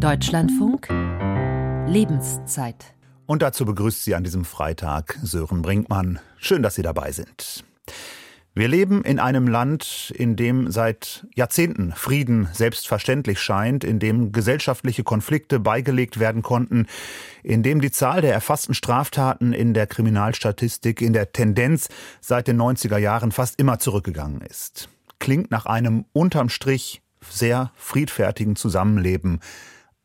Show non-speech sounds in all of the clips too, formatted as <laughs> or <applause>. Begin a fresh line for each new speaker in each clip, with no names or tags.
Deutschlandfunk Lebenszeit.
Und dazu begrüßt Sie an diesem Freitag Sören Brinkmann. Schön, dass Sie dabei sind. Wir leben in einem Land, in dem seit Jahrzehnten Frieden selbstverständlich scheint, in dem gesellschaftliche Konflikte beigelegt werden konnten, in dem die Zahl der erfassten Straftaten in der Kriminalstatistik in der Tendenz seit den 90er Jahren fast immer zurückgegangen ist. Klingt nach einem unterm Strich sehr friedfertigen Zusammenleben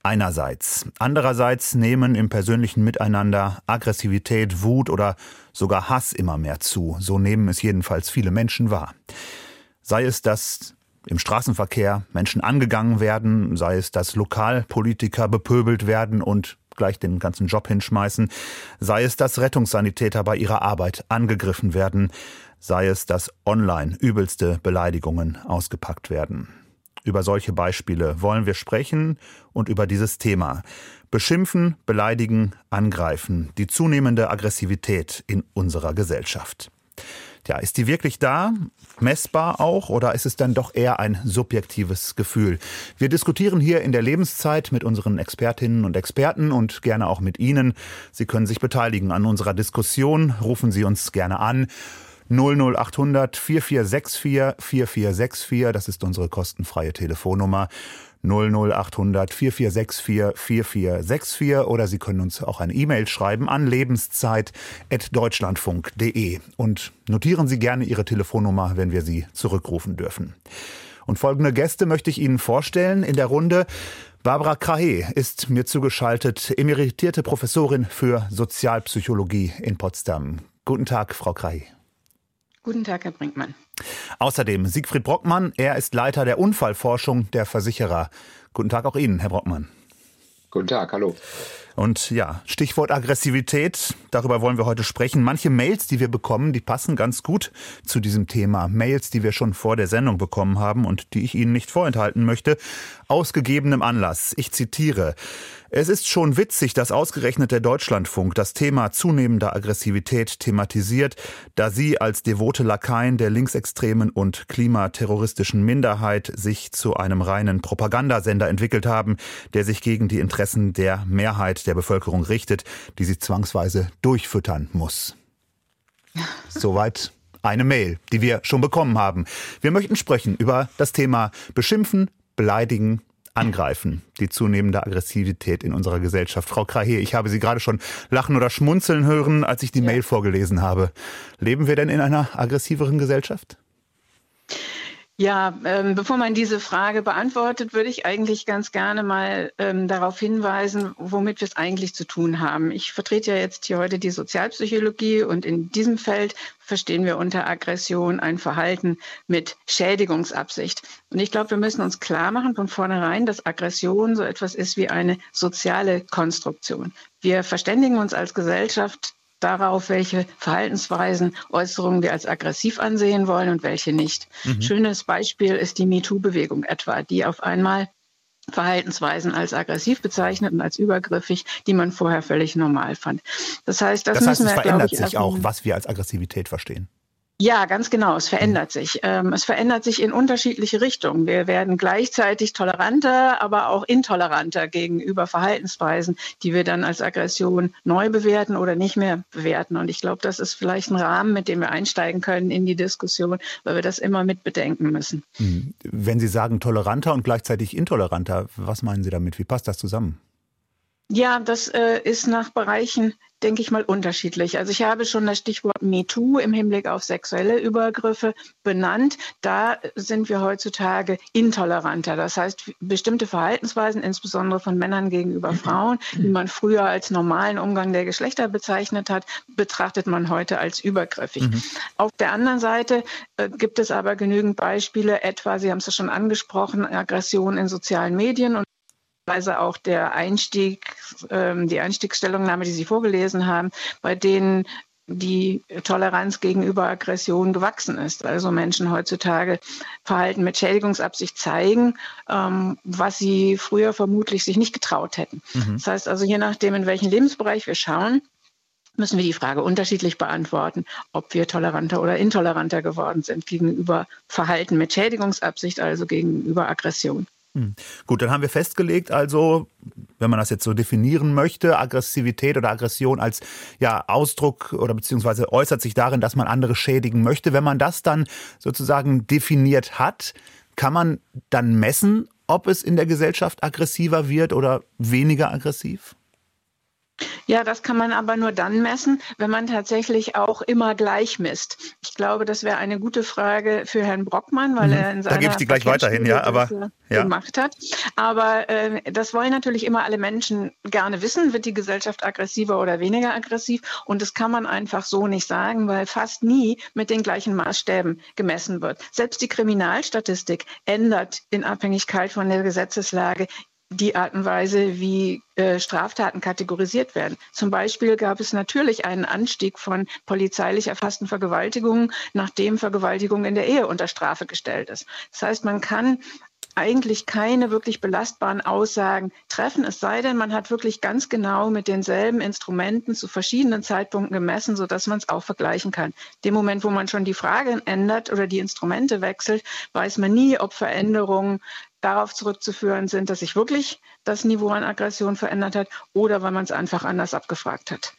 einerseits. Andererseits nehmen im persönlichen Miteinander Aggressivität, Wut oder sogar Hass immer mehr zu. So nehmen es jedenfalls viele Menschen wahr. Sei es, dass im Straßenverkehr Menschen angegangen werden, sei es, dass Lokalpolitiker bepöbelt werden und gleich den ganzen Job hinschmeißen, sei es, dass Rettungssanitäter bei ihrer Arbeit angegriffen werden, sei es, dass online übelste Beleidigungen ausgepackt werden. Über solche Beispiele wollen wir sprechen und über dieses Thema. Beschimpfen, beleidigen, angreifen, die zunehmende Aggressivität in unserer Gesellschaft. Ja, ist die wirklich da? Messbar auch? Oder ist es dann doch eher ein subjektives Gefühl? Wir diskutieren hier in der Lebenszeit mit unseren Expertinnen und Experten und gerne auch mit Ihnen. Sie können sich beteiligen an unserer Diskussion. Rufen Sie uns gerne an. 00800 4464 4464, das ist unsere kostenfreie Telefonnummer. 00800 4464 4464 oder Sie können uns auch eine E-Mail schreiben an lebenszeit.deutschlandfunk.de und notieren Sie gerne Ihre Telefonnummer, wenn wir Sie zurückrufen dürfen. Und folgende Gäste möchte ich Ihnen vorstellen in der Runde. Barbara Krahe ist mir zugeschaltet, emeritierte Professorin für Sozialpsychologie in Potsdam. Guten Tag, Frau Krahe.
Guten Tag, Herr Brinkmann.
Außerdem Siegfried Brockmann, er ist Leiter der Unfallforschung der Versicherer. Guten Tag auch Ihnen, Herr Brockmann.
Guten Tag, hallo.
Und ja, Stichwort Aggressivität, darüber wollen wir heute sprechen. Manche Mails, die wir bekommen, die passen ganz gut zu diesem Thema. Mails, die wir schon vor der Sendung bekommen haben und die ich Ihnen nicht vorenthalten möchte, aus gegebenem Anlass. Ich zitiere. Es ist schon witzig, dass ausgerechnet der Deutschlandfunk das Thema zunehmender Aggressivität thematisiert, da Sie als devote Lakaien der linksextremen und klimaterroristischen Minderheit sich zu einem reinen Propagandasender entwickelt haben, der sich gegen die Interessen der Mehrheit der Bevölkerung richtet, die sie zwangsweise durchfüttern muss. <laughs> Soweit eine Mail, die wir schon bekommen haben. Wir möchten sprechen über das Thema Beschimpfen, Beleidigen, angreifen, die zunehmende Aggressivität in unserer Gesellschaft. Frau Krahe, ich habe Sie gerade schon lachen oder schmunzeln hören, als ich die ja. Mail vorgelesen habe. Leben wir denn in einer aggressiveren Gesellschaft?
Ja, ähm, bevor man diese Frage beantwortet, würde ich eigentlich ganz gerne mal ähm, darauf hinweisen, womit wir es eigentlich zu tun haben. Ich vertrete ja jetzt hier heute die Sozialpsychologie und in diesem Feld verstehen wir unter Aggression ein Verhalten mit Schädigungsabsicht. Und ich glaube, wir müssen uns klar machen von vornherein, dass Aggression so etwas ist wie eine soziale Konstruktion. Wir verständigen uns als Gesellschaft darauf, welche Verhaltensweisen, Äußerungen wir als aggressiv ansehen wollen und welche nicht. Mhm. Schönes Beispiel ist die MeToo-Bewegung etwa, die auf einmal Verhaltensweisen als aggressiv bezeichnet und als übergriffig, die man vorher völlig normal fand.
Das heißt, das, das heißt, es wir, verändert ich, sich auch, was wir als Aggressivität verstehen.
Ja, ganz genau. Es verändert mhm. sich. Ähm, es verändert sich in unterschiedliche Richtungen. Wir werden gleichzeitig toleranter, aber auch intoleranter gegenüber Verhaltensweisen, die wir dann als Aggression neu bewerten oder nicht mehr bewerten. Und ich glaube, das ist vielleicht ein Rahmen, mit dem wir einsteigen können in die Diskussion, weil wir das immer mit bedenken müssen.
Mhm. Wenn Sie sagen toleranter und gleichzeitig intoleranter, was meinen Sie damit? Wie passt das zusammen?
Ja, das äh, ist nach Bereichen denke ich mal, unterschiedlich. Also ich habe schon das Stichwort MeToo im Hinblick auf sexuelle Übergriffe benannt. Da sind wir heutzutage intoleranter. Das heißt, bestimmte Verhaltensweisen, insbesondere von Männern gegenüber Frauen, die man früher als normalen Umgang der Geschlechter bezeichnet hat, betrachtet man heute als übergriffig. Mhm. Auf der anderen Seite äh, gibt es aber genügend Beispiele, etwa, Sie haben es ja schon angesprochen, Aggression in sozialen Medien und auch der Einstieg, ähm, die Einstiegsstellungnahme, die Sie vorgelesen haben, bei denen die Toleranz gegenüber Aggression gewachsen ist. Also Menschen heutzutage Verhalten mit Schädigungsabsicht zeigen, ähm, was sie früher vermutlich sich nicht getraut hätten. Mhm. Das heißt also, je nachdem, in welchen Lebensbereich wir schauen, müssen wir die Frage unterschiedlich beantworten, ob wir toleranter oder intoleranter geworden sind gegenüber Verhalten mit Schädigungsabsicht, also gegenüber Aggression.
Hm. Gut, dann haben wir festgelegt, also, wenn man das jetzt so definieren möchte, Aggressivität oder Aggression als ja, Ausdruck oder beziehungsweise äußert sich darin, dass man andere schädigen möchte. Wenn man das dann sozusagen definiert hat, kann man dann messen, ob es in der Gesellschaft aggressiver wird oder weniger aggressiv?
Ja, das kann man aber nur dann messen, wenn man tatsächlich auch immer gleich misst. Ich glaube, das wäre eine gute Frage für Herrn Brockmann, weil mhm. er in seiner
da gebe ich die gleich weiterhin, ja, aber
ja. gemacht hat. Aber äh, das wollen natürlich immer alle Menschen gerne wissen, wird die Gesellschaft aggressiver oder weniger aggressiv? Und das kann man einfach so nicht sagen, weil fast nie mit den gleichen Maßstäben gemessen wird. Selbst die Kriminalstatistik ändert in Abhängigkeit von der Gesetzeslage die Art und Weise, wie äh, Straftaten kategorisiert werden. Zum Beispiel gab es natürlich einen Anstieg von polizeilich erfassten Vergewaltigungen, nachdem Vergewaltigung in der Ehe unter Strafe gestellt ist. Das heißt, man kann eigentlich keine wirklich belastbaren Aussagen treffen, es sei denn, man hat wirklich ganz genau mit denselben Instrumenten zu verschiedenen Zeitpunkten gemessen, sodass man es auch vergleichen kann. Dem Moment, wo man schon die Frage ändert oder die Instrumente wechselt, weiß man nie, ob Veränderungen darauf zurückzuführen sind, dass sich wirklich das Niveau an Aggression verändert hat oder weil man es einfach anders abgefragt hat.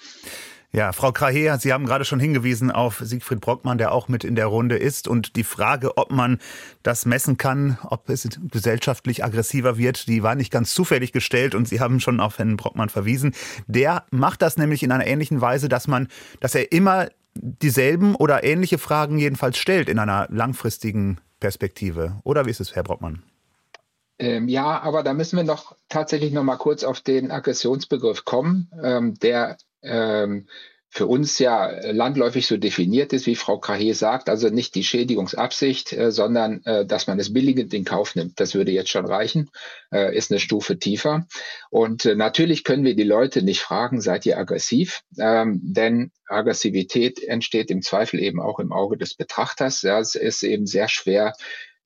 Ja, Frau Krahe, Sie haben gerade schon hingewiesen auf Siegfried Brockmann, der auch mit in der Runde ist. Und die Frage, ob man das messen kann, ob es gesellschaftlich aggressiver wird, die war nicht ganz zufällig gestellt. Und Sie haben schon auf Herrn Brockmann verwiesen. Der macht das nämlich in einer ähnlichen Weise, dass man, dass er immer dieselben oder ähnliche Fragen jedenfalls stellt in einer langfristigen Perspektive. Oder wie ist es, Herr Brockmann?
Ähm, ja, aber da müssen wir noch tatsächlich noch mal kurz auf den Aggressionsbegriff kommen, ähm, der ähm, für uns ja landläufig so definiert ist, wie Frau Krahe sagt, also nicht die Schädigungsabsicht, äh, sondern äh, dass man es billigend in Kauf nimmt. Das würde jetzt schon reichen, äh, ist eine Stufe tiefer. Und äh, natürlich können wir die Leute nicht fragen, seid ihr aggressiv? Ähm, denn Aggressivität entsteht im Zweifel eben auch im Auge des Betrachters. Ja, es ist eben sehr schwer,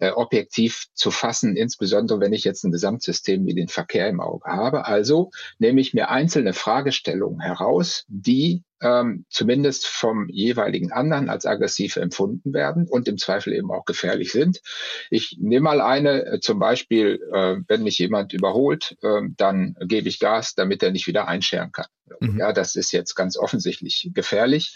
äh, objektiv zu fassen, insbesondere wenn ich jetzt ein Gesamtsystem wie den Verkehr im Auge habe. Also nehme ich mir einzelne Fragestellungen heraus, die ähm, zumindest vom jeweiligen anderen als aggressiv empfunden werden und im Zweifel eben auch gefährlich sind. Ich nehme mal eine, äh, zum Beispiel, äh, wenn mich jemand überholt, äh, dann gebe ich Gas, damit er nicht wieder einscheren kann. Mhm. Ja, das ist jetzt ganz offensichtlich gefährlich.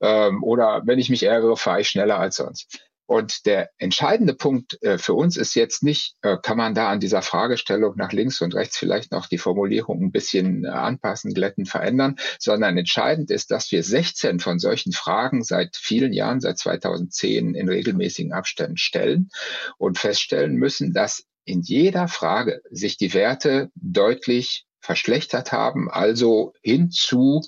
Ähm, oder wenn ich mich ärgere, fahre ich schneller als sonst. Und der entscheidende Punkt äh, für uns ist jetzt nicht, äh, kann man da an dieser Fragestellung nach links und rechts vielleicht noch die Formulierung ein bisschen äh, anpassen, glätten, verändern, sondern entscheidend ist, dass wir 16 von solchen Fragen seit vielen Jahren, seit 2010 in regelmäßigen Abständen stellen und feststellen müssen, dass in jeder Frage sich die Werte deutlich verschlechtert haben, also hinzu,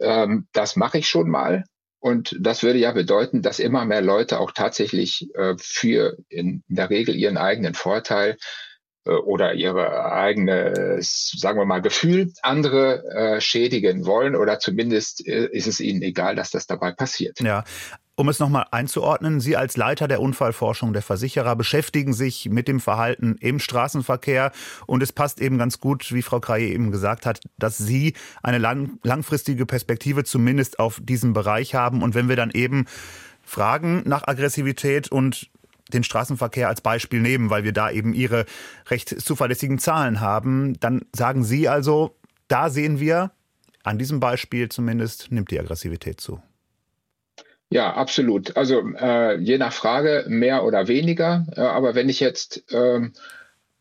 ähm, das mache ich schon mal, und das würde ja bedeuten, dass immer mehr Leute auch tatsächlich äh, für in, der Regel ihren eigenen Vorteil äh, oder ihre eigene, sagen wir mal, Gefühl andere äh, schädigen wollen oder zumindest äh, ist es ihnen egal, dass das dabei passiert.
Ja, um es nochmal einzuordnen, Sie als Leiter der Unfallforschung der Versicherer beschäftigen sich mit dem Verhalten im Straßenverkehr und es passt eben ganz gut, wie Frau Kreie eben gesagt hat, dass Sie eine lang langfristige Perspektive zumindest auf diesem Bereich haben und wenn wir dann eben fragen nach Aggressivität und den Straßenverkehr als Beispiel nehmen, weil wir da eben Ihre recht zuverlässigen Zahlen haben, dann sagen Sie also, da sehen wir, an diesem Beispiel zumindest nimmt die Aggressivität zu.
Ja, absolut. Also äh, je nach Frage mehr oder weniger. Äh, aber wenn ich jetzt ähm,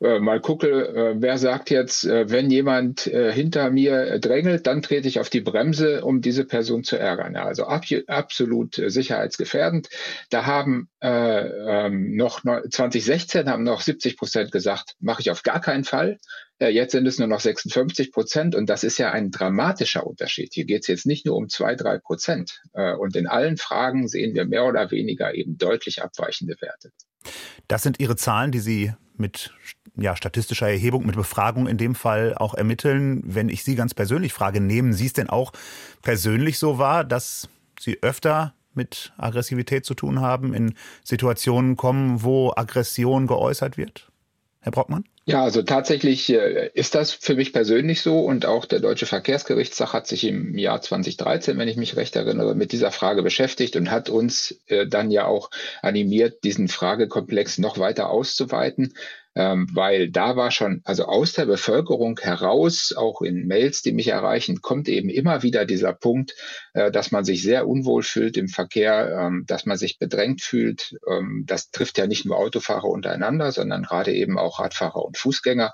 äh, mal gucke, äh, wer sagt jetzt, äh, wenn jemand äh, hinter mir drängelt, dann trete ich auf die Bremse, um diese Person zu ärgern. Ja, also ab, absolut sicherheitsgefährdend. Da haben ähm, noch 2016 haben noch 70 Prozent gesagt, mache ich auf gar keinen Fall. Jetzt sind es nur noch 56 Prozent und das ist ja ein dramatischer Unterschied. Hier geht es jetzt nicht nur um zwei, drei Prozent. Und in allen Fragen sehen wir mehr oder weniger eben deutlich abweichende Werte.
Das sind Ihre Zahlen, die Sie mit ja, statistischer Erhebung, mit Befragung in dem Fall auch ermitteln. Wenn ich Sie ganz persönlich frage, nehmen Sie es denn auch persönlich so wahr, dass Sie öfter mit Aggressivität zu tun haben, in Situationen kommen, wo Aggression geäußert wird? Herr Brockmann?
Ja, also tatsächlich äh, ist das für mich persönlich so und auch der Deutsche Verkehrsgerichtstag hat sich im Jahr 2013, wenn ich mich recht erinnere, mit dieser Frage beschäftigt und hat uns äh, dann ja auch animiert, diesen Fragekomplex noch weiter auszuweiten. Ähm, weil da war schon, also aus der Bevölkerung heraus, auch in Mails, die mich erreichen, kommt eben immer wieder dieser Punkt, äh, dass man sich sehr unwohl fühlt im Verkehr, ähm, dass man sich bedrängt fühlt. Ähm, das trifft ja nicht nur Autofahrer untereinander, sondern gerade eben auch Radfahrer und Fußgänger,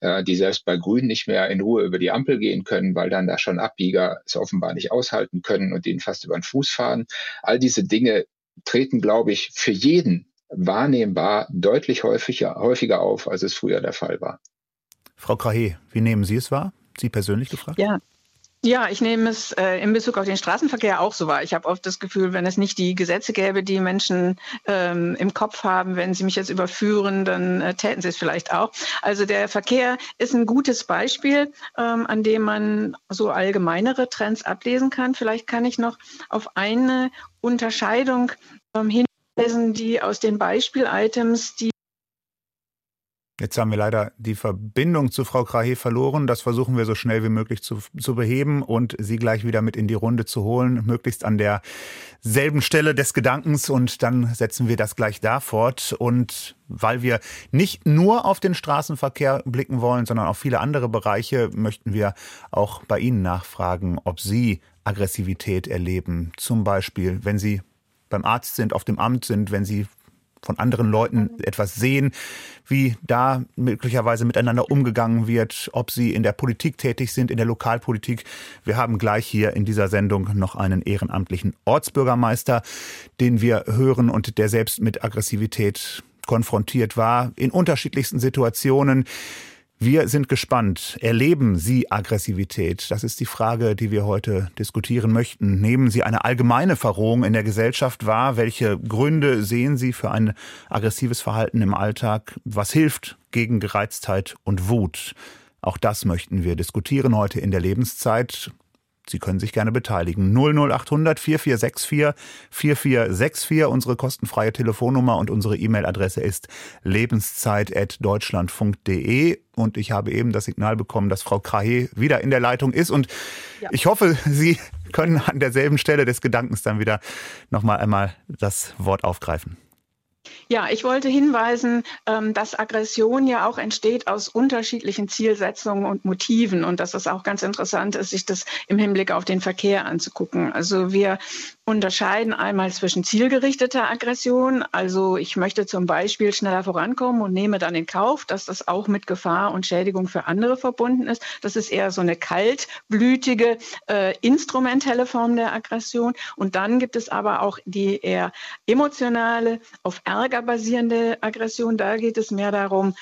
äh, die selbst bei Grün nicht mehr in Ruhe über die Ampel gehen können, weil dann da schon Abbieger es offenbar nicht aushalten können und ihnen fast über den Fuß fahren. All diese Dinge treten, glaube ich, für jeden wahrnehmbar deutlich häufiger, häufiger auf, als es früher der Fall war.
Frau Krahe, wie nehmen Sie es wahr? Sie persönlich gefragt?
Ja, ja, ich nehme es äh, in Bezug auf den Straßenverkehr auch so wahr. Ich habe oft das Gefühl, wenn es nicht die Gesetze gäbe, die Menschen ähm, im Kopf haben, wenn sie mich jetzt überführen, dann äh, täten sie es vielleicht auch. Also der Verkehr ist ein gutes Beispiel, ähm, an dem man so allgemeinere Trends ablesen kann. Vielleicht kann ich noch auf eine Unterscheidung ähm, hinweisen, die aus den Beispiel-Items, die
Jetzt haben wir leider die Verbindung zu Frau Krahe verloren. Das versuchen wir so schnell wie möglich zu, zu beheben und sie gleich wieder mit in die Runde zu holen, möglichst an derselben Stelle des Gedankens und dann setzen wir das gleich da fort. Und weil wir nicht nur auf den Straßenverkehr blicken wollen, sondern auf viele andere Bereiche, möchten wir auch bei Ihnen nachfragen, ob Sie Aggressivität erleben. Zum Beispiel, wenn Sie beim Arzt sind, auf dem Amt sind, wenn Sie von anderen Leuten etwas sehen, wie da möglicherweise miteinander umgegangen wird, ob sie in der Politik tätig sind, in der Lokalpolitik. Wir haben gleich hier in dieser Sendung noch einen ehrenamtlichen Ortsbürgermeister, den wir hören und der selbst mit Aggressivität konfrontiert war, in unterschiedlichsten Situationen. Wir sind gespannt. Erleben Sie Aggressivität? Das ist die Frage, die wir heute diskutieren möchten. Nehmen Sie eine allgemeine Verrohung in der Gesellschaft wahr? Welche Gründe sehen Sie für ein aggressives Verhalten im Alltag? Was hilft gegen Gereiztheit und Wut? Auch das möchten wir diskutieren heute in der Lebenszeit. Sie können sich gerne beteiligen. 00800 4464 4464, unsere kostenfreie Telefonnummer und unsere E-Mail-Adresse ist lebenszeit.deutschlandfunk.de. Und ich habe eben das Signal bekommen, dass Frau Krahe wieder in der Leitung ist. Und ja. ich hoffe, Sie können an derselben Stelle des Gedankens dann wieder nochmal einmal das Wort aufgreifen.
Ja, ich wollte hinweisen, ähm, dass Aggression ja auch entsteht aus unterschiedlichen Zielsetzungen und Motiven und dass es auch ganz interessant ist, sich das im Hinblick auf den Verkehr anzugucken. Also wir unterscheiden einmal zwischen zielgerichteter Aggression, also ich möchte zum Beispiel schneller vorankommen und nehme dann in Kauf, dass das auch mit Gefahr und Schädigung für andere verbunden ist. Das ist eher so eine kaltblütige, äh, instrumentelle Form der Aggression. Und dann gibt es aber auch die eher emotionale, auf Ärger basierende Aggression. Da geht es mehr darum,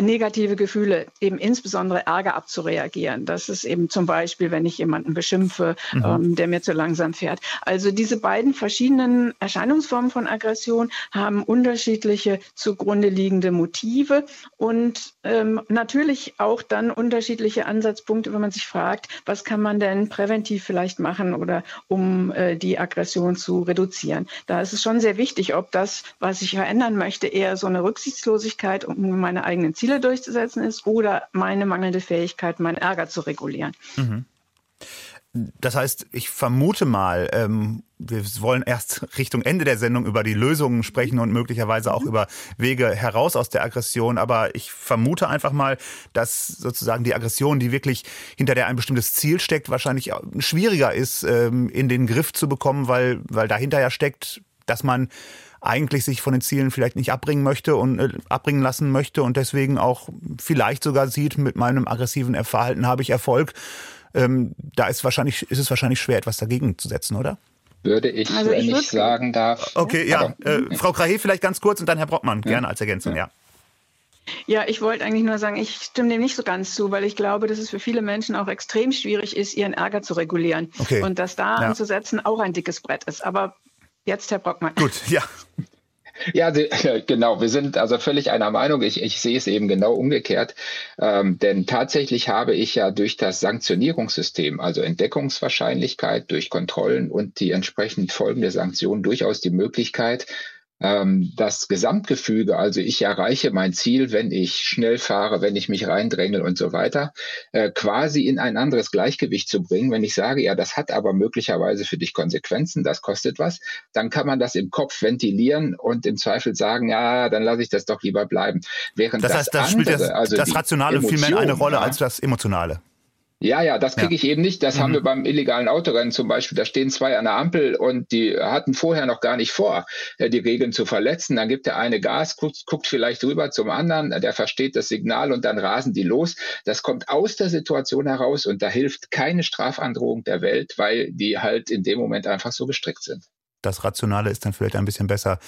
negative Gefühle, eben insbesondere Ärger abzureagieren. Das ist eben zum Beispiel, wenn ich jemanden beschimpfe, mhm. ähm, der mir zu langsam fährt. Also diese beiden verschiedenen Erscheinungsformen von Aggression haben unterschiedliche zugrunde liegende Motive und ähm, natürlich auch dann unterschiedliche Ansatzpunkte, wenn man sich fragt, was kann man denn präventiv vielleicht machen oder um äh, die Aggression zu reduzieren. Da ist es schon sehr wichtig, ob das, was ich verändern möchte, eher so eine Rücksichtslosigkeit um meine eigenen Ziele durchzusetzen ist oder meine mangelnde Fähigkeit, meinen Ärger zu regulieren. Mhm.
Das heißt, ich vermute mal, ähm, wir wollen erst Richtung Ende der Sendung über die Lösungen sprechen und möglicherweise auch mhm. über Wege heraus aus der Aggression. Aber ich vermute einfach mal, dass sozusagen die Aggression, die wirklich hinter der ein bestimmtes Ziel steckt, wahrscheinlich schwieriger ist, ähm, in den Griff zu bekommen, weil, weil dahinter ja steckt, dass man eigentlich sich von den Zielen vielleicht nicht abbringen möchte und äh, abbringen lassen möchte und deswegen auch vielleicht sogar sieht, mit meinem aggressiven Verhalten habe ich Erfolg. Ähm, da ist wahrscheinlich, ist es wahrscheinlich schwer, etwas dagegen zu setzen, oder?
Würde ich, also ich wenn ich sagen darf.
Okay, ja. Äh, Frau Krahe vielleicht ganz kurz und dann Herr Brockmann, ja. gerne als Ergänzung, ja.
Ja, ich wollte eigentlich nur sagen, ich stimme dem nicht so ganz zu, weil ich glaube, dass es für viele Menschen auch extrem schwierig ist, ihren Ärger zu regulieren. Okay. Und dass da ja. anzusetzen auch ein dickes Brett ist. Aber Jetzt Herr Brockmann.
Gut, ja.
Ja, <laughs> genau. Wir sind also völlig einer Meinung. Ich, ich sehe es eben genau umgekehrt. Ähm, denn tatsächlich habe ich ja durch das Sanktionierungssystem, also Entdeckungswahrscheinlichkeit durch Kontrollen und die entsprechend folgende Sanktionen durchaus die Möglichkeit, das Gesamtgefüge, also ich erreiche mein Ziel, wenn ich schnell fahre, wenn ich mich reindränge und so weiter, äh, quasi in ein anderes Gleichgewicht zu bringen. Wenn ich sage, ja, das hat aber möglicherweise für dich Konsequenzen, das kostet was, dann kann man das im Kopf ventilieren und im Zweifel sagen, ja, dann lasse ich das doch lieber bleiben.
Während das heißt, das, andere, spielt das, also das Rationale Emotion, viel mehr eine Rolle ja, als das Emotionale.
Ja, ja, das kriege ja. ich eben nicht. Das mhm. haben wir beim illegalen Autorennen zum Beispiel. Da stehen zwei an der Ampel und die hatten vorher noch gar nicht vor, äh, die Regeln zu verletzen. Dann gibt der eine Gas, guckt, guckt vielleicht rüber zum anderen, der versteht das Signal und dann rasen die los. Das kommt aus der Situation heraus und da hilft keine Strafandrohung der Welt, weil die halt in dem Moment einfach so gestrickt sind
das Rationale ist dann vielleicht ein bisschen besser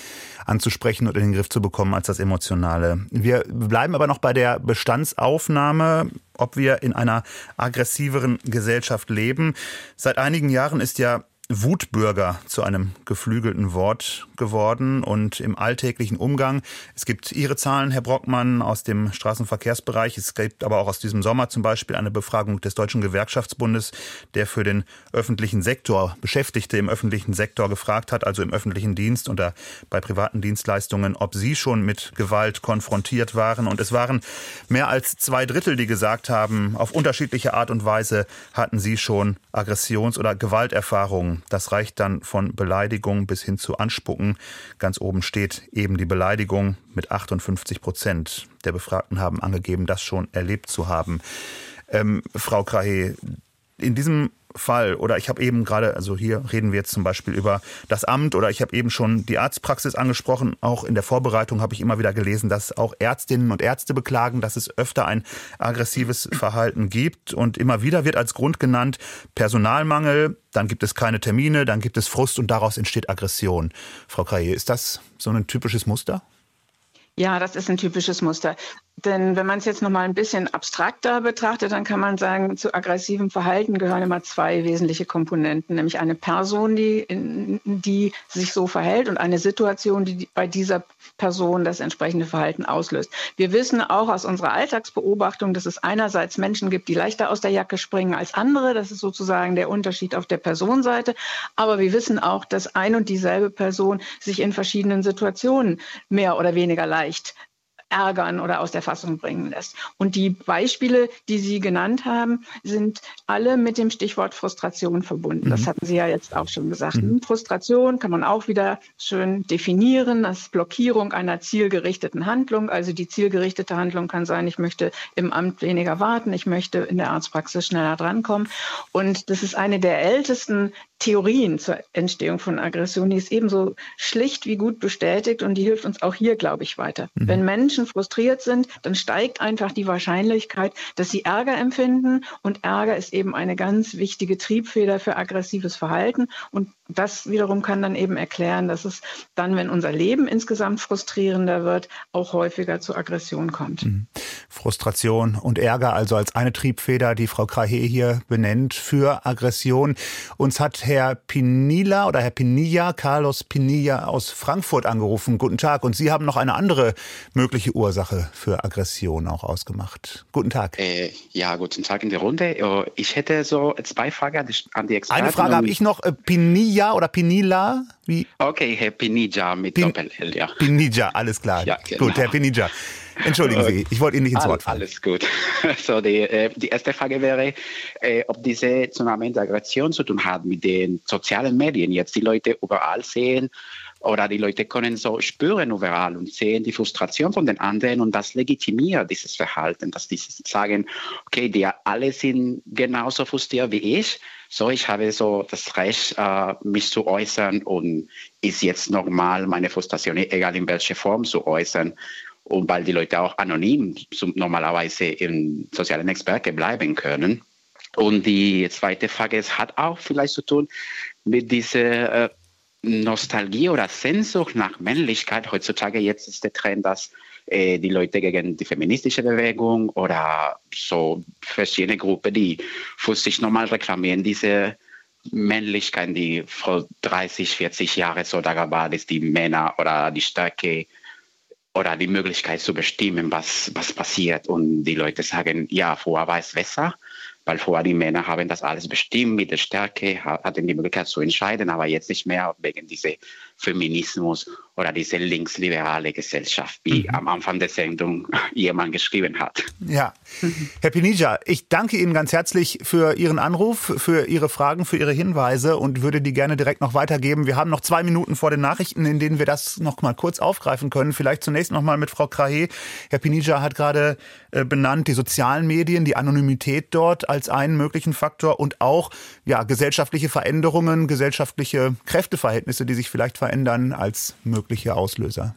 anzusprechen und in den Griff zu bekommen als das Emotionale. Wir bleiben aber noch bei der Bestandsaufnahme, ob wir in einer aggressiveren Gesellschaft leben. Seit einigen Jahren ist ja Wutbürger zu einem geflügelten Wort geworden und im alltäglichen Umgang. Es gibt Ihre Zahlen, Herr Brockmann, aus dem Straßenverkehrsbereich. Es gibt aber auch aus diesem Sommer zum Beispiel eine Befragung des Deutschen Gewerkschaftsbundes, der für den öffentlichen Sektor, Beschäftigte im öffentlichen Sektor gefragt hat, also im öffentlichen Dienst oder bei privaten Dienstleistungen, ob sie schon mit Gewalt konfrontiert waren. Und es waren mehr als zwei Drittel, die gesagt haben, auf unterschiedliche Art und Weise hatten sie schon Aggressions- oder Gewalterfahrungen. Das reicht dann von Beleidigung bis hin zu Anspucken. Ganz oben steht eben die Beleidigung mit 58 Prozent. Der Befragten haben angegeben, das schon erlebt zu haben. Ähm, Frau Krahe, in diesem Fall oder ich habe eben gerade, also hier reden wir jetzt zum Beispiel über das Amt oder ich habe eben schon die Arztpraxis angesprochen. Auch in der Vorbereitung habe ich immer wieder gelesen, dass auch Ärztinnen und Ärzte beklagen, dass es öfter ein aggressives Verhalten gibt und immer wieder wird als Grund genannt Personalmangel, dann gibt es keine Termine, dann gibt es Frust und daraus entsteht Aggression. Frau Kraje, ist das so ein typisches Muster?
Ja, das ist ein typisches Muster. Denn wenn man es jetzt noch mal ein bisschen abstrakter betrachtet, dann kann man sagen, zu aggressivem Verhalten gehören immer zwei wesentliche Komponenten, nämlich eine Person, die, die sich so verhält und eine Situation, die bei dieser Person das entsprechende Verhalten auslöst. Wir wissen auch aus unserer Alltagsbeobachtung, dass es einerseits Menschen gibt, die leichter aus der Jacke springen als andere. Das ist sozusagen der Unterschied auf der Personenseite. Aber wir wissen auch, dass ein und dieselbe Person sich in verschiedenen Situationen mehr oder weniger leicht ärgern oder aus der Fassung bringen lässt. Und die Beispiele, die Sie genannt haben, sind alle mit dem Stichwort Frustration verbunden. Mhm. Das hatten Sie ja jetzt auch schon gesagt. Mhm. Frustration kann man auch wieder schön definieren als Blockierung einer zielgerichteten Handlung. Also die zielgerichtete Handlung kann sein, ich möchte im Amt weniger warten, ich möchte in der Arztpraxis schneller drankommen. Und das ist eine der ältesten Theorien zur Entstehung von Aggression, die ist ebenso schlicht wie gut bestätigt und die hilft uns auch hier, glaube ich, weiter. Mhm. Wenn Menschen frustriert sind, dann steigt einfach die Wahrscheinlichkeit, dass sie Ärger empfinden. Und Ärger ist eben eine ganz wichtige Triebfeder für aggressives Verhalten. Und das wiederum kann dann eben erklären, dass es dann, wenn unser Leben insgesamt frustrierender wird, auch häufiger zu Aggression kommt. Mhm.
Frustration und Ärger also als eine Triebfeder, die Frau Krahe hier benennt für Aggression. Uns hat Herr Pinilla oder Herr Pinilla, Carlos Pinilla aus Frankfurt angerufen. Guten Tag. Und Sie haben noch eine andere mögliche Ursache für Aggression auch ausgemacht. Guten Tag.
Äh, ja, guten Tag in der Runde. Äh, ich hätte so zwei Fragen an die Experten.
Eine Frage habe ich noch. Äh, Pinilla Pinilla oder Pinilla?
Wie? Okay, Herr Pinija mit
Pin Doppel-L, ja. Pinija, alles klar. Ja, genau. Gut, Herr Pinija. Entschuldigen Sie, ich wollte Ihnen nicht ins Wort fallen.
Alles gut. <laughs> So, die, äh, die erste Frage wäre, äh, ob diese der Aggression zu tun hat mit den sozialen Medien. Jetzt die Leute überall sehen oder die Leute können so spüren überall und sehen die Frustration von den anderen und das legitimiert dieses Verhalten, dass die sagen, okay, die alle sind genauso frustriert wie ich so, ich habe so das Recht, äh, mich zu äußern und ist jetzt normal, meine Frustration, egal in welcher Form, zu äußern. Und weil die Leute auch anonym normalerweise in sozialen Experten bleiben können. Und die zweite Frage, es hat auch vielleicht zu tun mit dieser äh, Nostalgie oder Sehnsucht nach Männlichkeit. Heutzutage jetzt ist der Trend, dass äh, die Leute gegen die feministische Bewegung oder so verschiedene Gruppen, die für sich normal reklamieren, diese Männlichkeit, die vor 30, 40 Jahren so da war, dass die Männer oder die Stärke oder die Möglichkeit zu bestimmen, was, was passiert. Und die Leute sagen, ja, vorher war es besser, weil vorher die Männer haben das alles bestimmt mit der Stärke, hatten die Möglichkeit zu entscheiden, aber jetzt nicht mehr wegen dieser Feminismus oder diese linksliberale Gesellschaft, wie mhm. am Anfang der Sendung <laughs> jemand geschrieben hat.
Ja, Herr Pinija, ich danke Ihnen ganz herzlich für Ihren Anruf, für Ihre Fragen, für Ihre Hinweise und würde die gerne direkt noch weitergeben. Wir haben noch zwei Minuten vor den Nachrichten, in denen wir das noch mal kurz aufgreifen können. Vielleicht zunächst noch mal mit Frau Krahe. Herr Pinija hat gerade äh, benannt die sozialen Medien, die Anonymität dort als einen möglichen Faktor und auch ja gesellschaftliche Veränderungen, gesellschaftliche Kräfteverhältnisse, die sich vielleicht verändern als möglich mögliche Auslöser?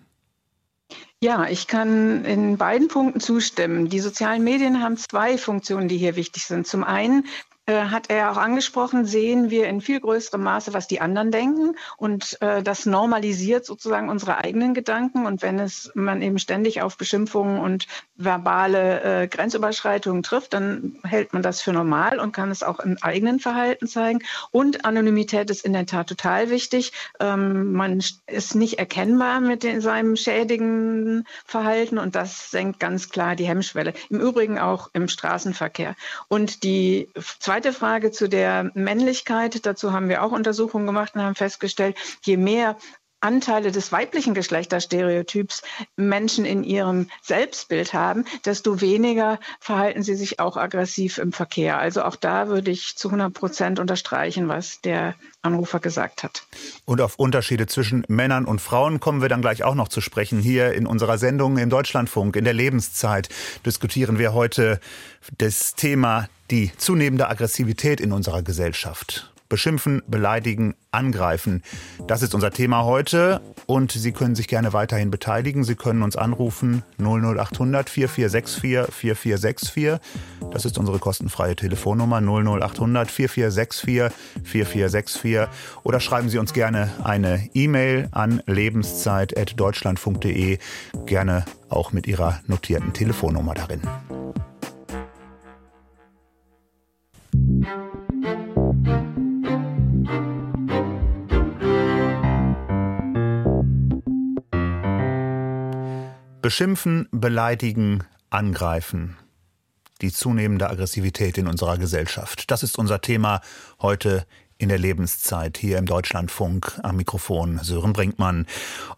Ja, ich kann in beiden Punkten zustimmen. Die sozialen Medien haben zwei Funktionen, die hier wichtig sind. Zum einen hat er auch angesprochen, sehen wir in viel größerem Maße, was die anderen denken. Und äh, das normalisiert sozusagen unsere eigenen Gedanken. Und wenn es man eben ständig auf Beschimpfungen und verbale äh, Grenzüberschreitungen trifft, dann hält man das für normal und kann es auch im eigenen Verhalten zeigen. Und Anonymität ist in der Tat total wichtig. Ähm, man ist nicht erkennbar mit den, seinem schädigenden Verhalten und das senkt ganz klar die Hemmschwelle. Im Übrigen auch im Straßenverkehr. Und die zwei zweite Frage zu der Männlichkeit. Dazu haben wir auch Untersuchungen gemacht und haben festgestellt, je mehr Anteile des weiblichen Geschlechterstereotyps Menschen in ihrem Selbstbild haben, desto weniger verhalten sie sich auch aggressiv im Verkehr. Also auch da würde ich zu 100 Prozent unterstreichen, was der Anrufer gesagt hat.
Und auf Unterschiede zwischen Männern und Frauen kommen wir dann gleich auch noch zu sprechen. Hier in unserer Sendung im Deutschlandfunk in der Lebenszeit diskutieren wir heute das Thema die zunehmende Aggressivität in unserer Gesellschaft. Beschimpfen, beleidigen, angreifen. Das ist unser Thema heute und Sie können sich gerne weiterhin beteiligen. Sie können uns anrufen 00800 4464 4464. Das ist unsere kostenfreie Telefonnummer 00800 4464 4464 oder schreiben Sie uns gerne eine E-Mail an lebenszeit@deutschlandfunk.de, gerne auch mit Ihrer notierten Telefonnummer darin. Beschimpfen, beleidigen, angreifen. Die zunehmende Aggressivität in unserer Gesellschaft. Das ist unser Thema heute in der Lebenszeit hier im Deutschlandfunk am Mikrofon Sören Brinkmann.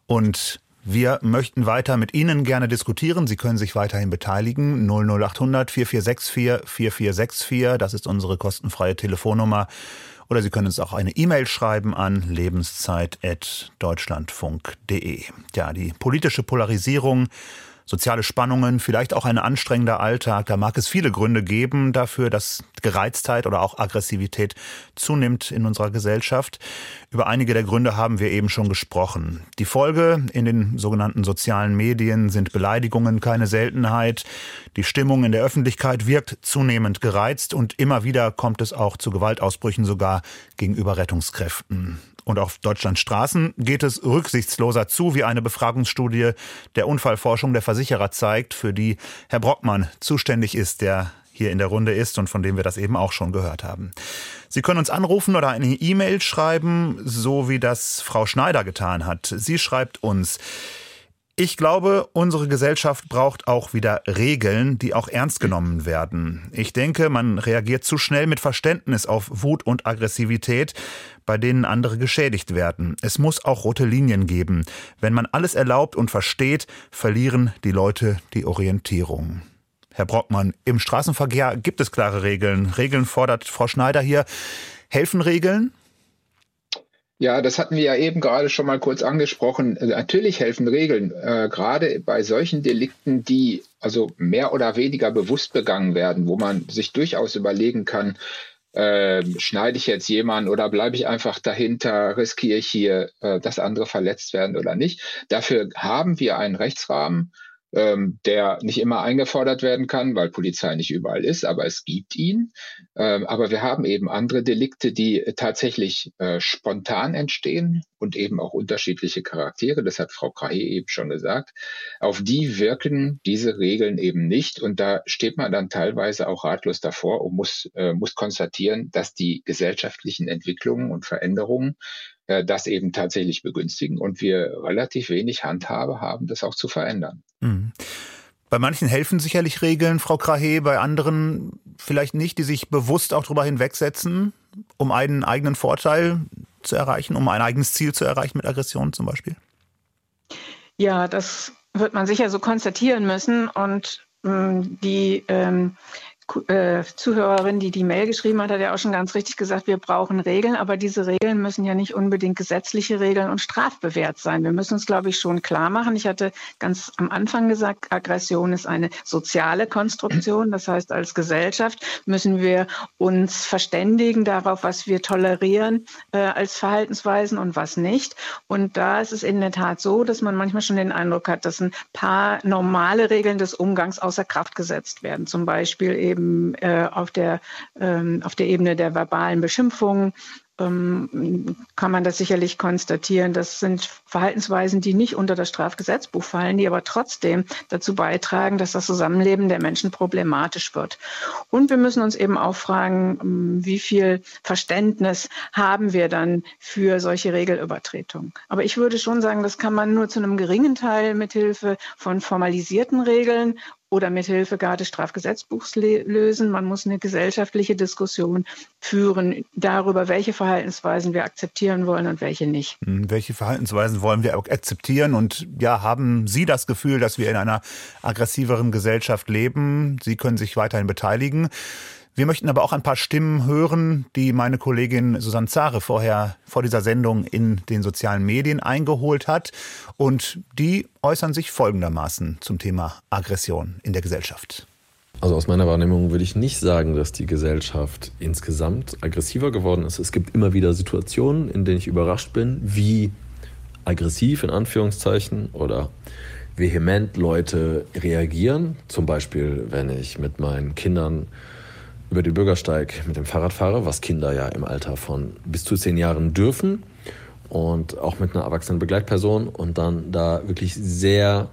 Und wir möchten weiter mit Ihnen gerne diskutieren. Sie können sich weiterhin beteiligen. 00800 4464 4464. Das ist unsere kostenfreie Telefonnummer. Oder Sie können uns auch eine E-Mail schreiben an lebenszeit.deutschlandfunk.de. Ja, die politische Polarisierung soziale Spannungen, vielleicht auch ein anstrengender Alltag. Da mag es viele Gründe geben dafür, dass Gereiztheit oder auch Aggressivität zunimmt in unserer Gesellschaft. Über einige der Gründe haben wir eben schon gesprochen. Die Folge in den sogenannten sozialen Medien sind Beleidigungen keine Seltenheit. Die Stimmung in der Öffentlichkeit wirkt zunehmend gereizt und immer wieder kommt es auch zu Gewaltausbrüchen sogar gegenüber Rettungskräften. Und auf Deutschlands Straßen geht es rücksichtsloser zu, wie eine Befragungsstudie der Unfallforschung der Versicherer zeigt, für die Herr Brockmann zuständig ist, der hier in der Runde ist und von dem wir das eben auch schon gehört haben. Sie können uns anrufen oder eine E-Mail schreiben, so wie das Frau Schneider getan hat. Sie schreibt uns, ich glaube, unsere Gesellschaft braucht auch wieder Regeln, die auch ernst genommen werden. Ich denke, man reagiert zu schnell mit Verständnis auf Wut und Aggressivität, bei denen andere geschädigt werden. Es muss auch rote Linien geben. Wenn man alles erlaubt und versteht, verlieren die Leute die Orientierung. Herr Brockmann, im Straßenverkehr gibt es klare Regeln. Regeln fordert Frau Schneider hier. Helfen Regeln?
Ja, das hatten wir ja eben gerade schon mal kurz angesprochen. Natürlich helfen Regeln, äh, gerade bei solchen Delikten, die also mehr oder weniger bewusst begangen werden, wo man sich durchaus überlegen kann, äh, schneide ich jetzt jemanden oder bleibe ich einfach dahinter, riskiere ich hier, äh, dass andere verletzt werden oder nicht. Dafür haben wir einen Rechtsrahmen, ähm, der nicht immer eingefordert werden kann, weil Polizei nicht überall ist, aber es gibt ihn. Ähm, aber wir haben eben andere Delikte, die tatsächlich äh, spontan entstehen und eben auch unterschiedliche Charaktere. Das hat Frau Krahe eben schon gesagt. Auf die wirken diese Regeln eben nicht. Und da steht man dann teilweise auch ratlos davor und muss, äh, muss konstatieren, dass die gesellschaftlichen Entwicklungen und Veränderungen äh, das eben tatsächlich begünstigen und wir relativ wenig Handhabe haben, das auch zu verändern. Mhm.
Bei manchen helfen sicherlich Regeln, Frau Krahe, bei anderen vielleicht nicht, die sich bewusst auch darüber hinwegsetzen, um einen eigenen Vorteil zu erreichen, um ein eigenes Ziel zu erreichen mit Aggression zum Beispiel?
Ja, das wird man sicher so konstatieren müssen. Und ähm, die ähm, äh, Zuhörerin, die die Mail geschrieben hat, hat ja auch schon ganz richtig gesagt, wir brauchen Regeln, aber diese Regeln müssen ja nicht unbedingt gesetzliche Regeln und strafbewehrt sein. Wir müssen uns, glaube ich, schon klar machen. Ich hatte ganz am Anfang gesagt, Aggression ist eine soziale Konstruktion. Das heißt, als Gesellschaft müssen wir uns verständigen darauf, was wir tolerieren äh, als Verhaltensweisen und was nicht. Und da ist es in der Tat so, dass man manchmal schon den Eindruck hat, dass ein paar normale Regeln des Umgangs außer Kraft gesetzt werden. Zum Beispiel eben eben äh, auf, der, ähm, auf der Ebene der verbalen Beschimpfungen ähm, kann man das sicherlich konstatieren. Das sind Verhaltensweisen, die nicht unter das Strafgesetzbuch fallen, die aber trotzdem dazu beitragen, dass das Zusammenleben der Menschen problematisch wird. Und wir müssen uns eben auch fragen, ähm, wie viel Verständnis haben wir dann für solche Regelübertretungen. Aber ich würde schon sagen, das kann man nur zu einem geringen Teil mithilfe von formalisierten Regeln oder mithilfe gar des Strafgesetzbuchs lösen. Man muss eine gesellschaftliche Diskussion führen darüber, welche Verhaltensweisen wir akzeptieren wollen und welche nicht.
Hm, welche Verhaltensweisen wollen wir akzeptieren? Und ja, haben Sie das Gefühl, dass wir in einer aggressiveren Gesellschaft leben? Sie können sich weiterhin beteiligen. Wir möchten aber auch ein paar Stimmen hören, die meine Kollegin Susanne Zare vorher vor dieser Sendung in den sozialen Medien eingeholt hat. Und die äußern sich folgendermaßen zum Thema Aggression in der Gesellschaft.
Also aus meiner Wahrnehmung würde ich nicht sagen, dass die Gesellschaft insgesamt aggressiver geworden ist. Es gibt immer wieder Situationen, in denen ich überrascht bin, wie aggressiv in Anführungszeichen oder vehement Leute reagieren. Zum Beispiel, wenn ich mit meinen Kindern über den Bürgersteig mit dem Fahrrad fahre, was Kinder ja im Alter von bis zu zehn Jahren dürfen. Und auch mit einer erwachsenen Begleitperson. Und dann da wirklich sehr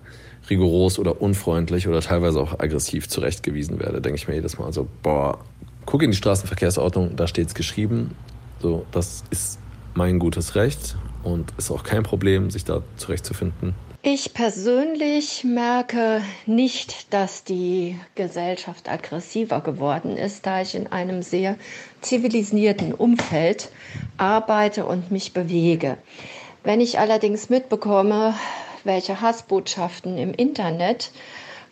rigoros oder unfreundlich oder teilweise auch aggressiv zurechtgewiesen werde, denke ich mir jedes Mal so, boah, guck in die Straßenverkehrsordnung, da steht es geschrieben, so, das ist mein gutes Recht und ist auch kein Problem, sich da zurechtzufinden.
Ich persönlich merke nicht, dass die Gesellschaft aggressiver geworden ist, da ich in einem sehr zivilisierten Umfeld arbeite und mich bewege. Wenn ich allerdings mitbekomme, welche Hassbotschaften im Internet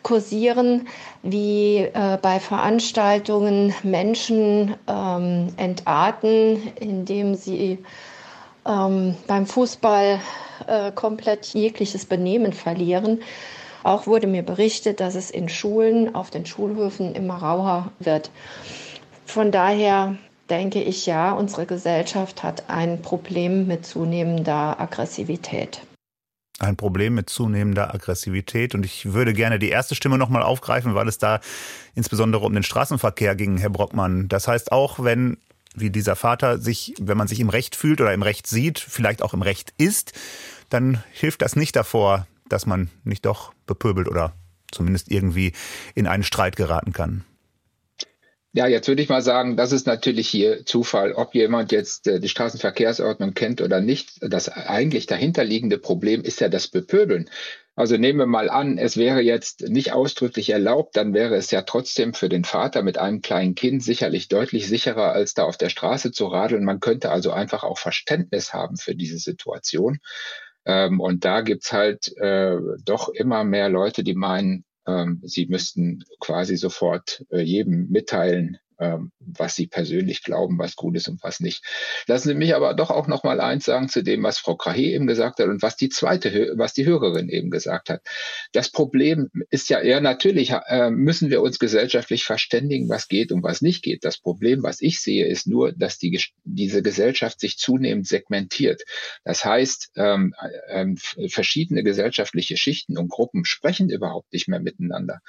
kursieren, wie äh, bei Veranstaltungen Menschen ähm, entarten, indem sie ähm, beim Fußball äh, komplett jegliches Benehmen verlieren. Auch wurde mir berichtet, dass es in Schulen, auf den Schulhöfen immer rauer wird. Von daher denke ich ja, unsere Gesellschaft hat ein Problem mit zunehmender Aggressivität.
Ein Problem mit zunehmender Aggressivität. Und ich würde gerne die erste Stimme nochmal aufgreifen, weil es da insbesondere um den Straßenverkehr ging, Herr Brockmann. Das heißt, auch wenn wie dieser Vater sich, wenn man sich im Recht fühlt oder im Recht sieht, vielleicht auch im Recht ist, dann hilft das nicht davor, dass man nicht doch bepöbelt oder zumindest irgendwie in einen Streit geraten kann.
Ja, jetzt würde ich mal sagen, das ist natürlich hier Zufall, ob jemand jetzt äh, die Straßenverkehrsordnung kennt oder nicht. Das eigentlich dahinterliegende Problem ist ja das Bepöbeln. Also nehmen wir mal an, es wäre jetzt nicht ausdrücklich erlaubt, dann wäre es ja trotzdem für den Vater mit einem kleinen Kind sicherlich deutlich sicherer, als da auf der Straße zu radeln. Man könnte also einfach auch Verständnis haben für diese Situation. Ähm, und da gibt's halt äh, doch immer mehr Leute, die meinen, ähm, sie müssten quasi sofort äh, jedem mitteilen, ähm, was sie persönlich glauben, was gut ist und was nicht. Lassen Sie mich aber doch auch noch mal eins sagen zu dem, was Frau Krahe eben gesagt hat und was die zweite, was die Hörerin eben gesagt hat. Das Problem ist ja eher natürlich, äh, müssen wir uns gesellschaftlich verständigen, was geht und was nicht geht. Das Problem, was ich sehe, ist nur, dass die, diese Gesellschaft sich zunehmend segmentiert. Das heißt, ähm, ähm, verschiedene gesellschaftliche Schichten und Gruppen sprechen überhaupt nicht mehr miteinander.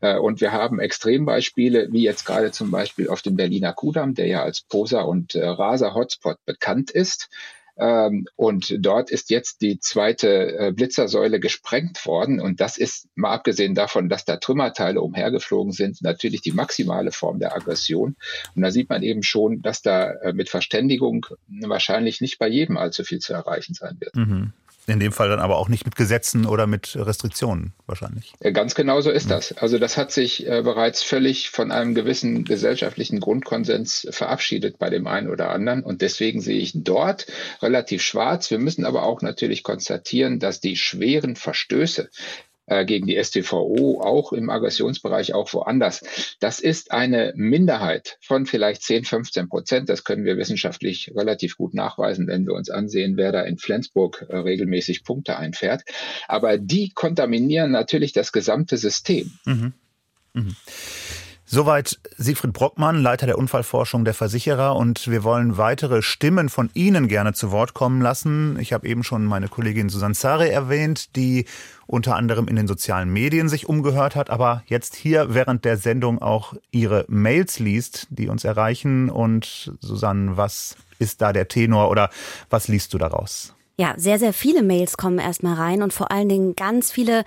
Äh, und wir haben Extrembeispiele, wie jetzt gerade zum Beispiel Beispiel auf dem Berliner Kudamm, der ja als Poser und äh, Raser-Hotspot bekannt ist. Ähm, und dort ist jetzt die zweite äh, Blitzersäule gesprengt worden. Und das ist, mal abgesehen davon, dass da Trümmerteile umhergeflogen sind, natürlich die maximale Form der Aggression. Und da sieht man eben schon, dass da äh, mit Verständigung wahrscheinlich nicht bei jedem allzu viel zu erreichen sein wird. Mhm.
In dem Fall dann aber auch nicht mit Gesetzen oder mit Restriktionen wahrscheinlich.
Ganz genau so ist das. Also das hat sich äh, bereits völlig von einem gewissen gesellschaftlichen Grundkonsens verabschiedet bei dem einen oder anderen. Und deswegen sehe ich dort relativ schwarz. Wir müssen aber auch natürlich konstatieren, dass die schweren Verstöße äh, gegen die STVO, auch im Aggressionsbereich, auch woanders. Das ist eine Minderheit von vielleicht 10, 15 Prozent. Das können wir wissenschaftlich relativ gut nachweisen, wenn wir uns ansehen, wer da in Flensburg äh, regelmäßig Punkte einfährt. Aber die kontaminieren natürlich das gesamte System. Mhm.
Mhm. Soweit Siegfried Brockmann, Leiter der Unfallforschung der Versicherer. Und wir wollen weitere Stimmen von Ihnen gerne zu Wort kommen lassen. Ich habe eben schon meine Kollegin Susanne Zare erwähnt, die unter anderem in den sozialen Medien sich umgehört hat, aber jetzt hier während der Sendung auch ihre Mails liest, die uns erreichen. Und Susanne, was ist da der Tenor oder was liest du daraus?
Ja, sehr, sehr viele Mails kommen erstmal rein und vor allen Dingen ganz viele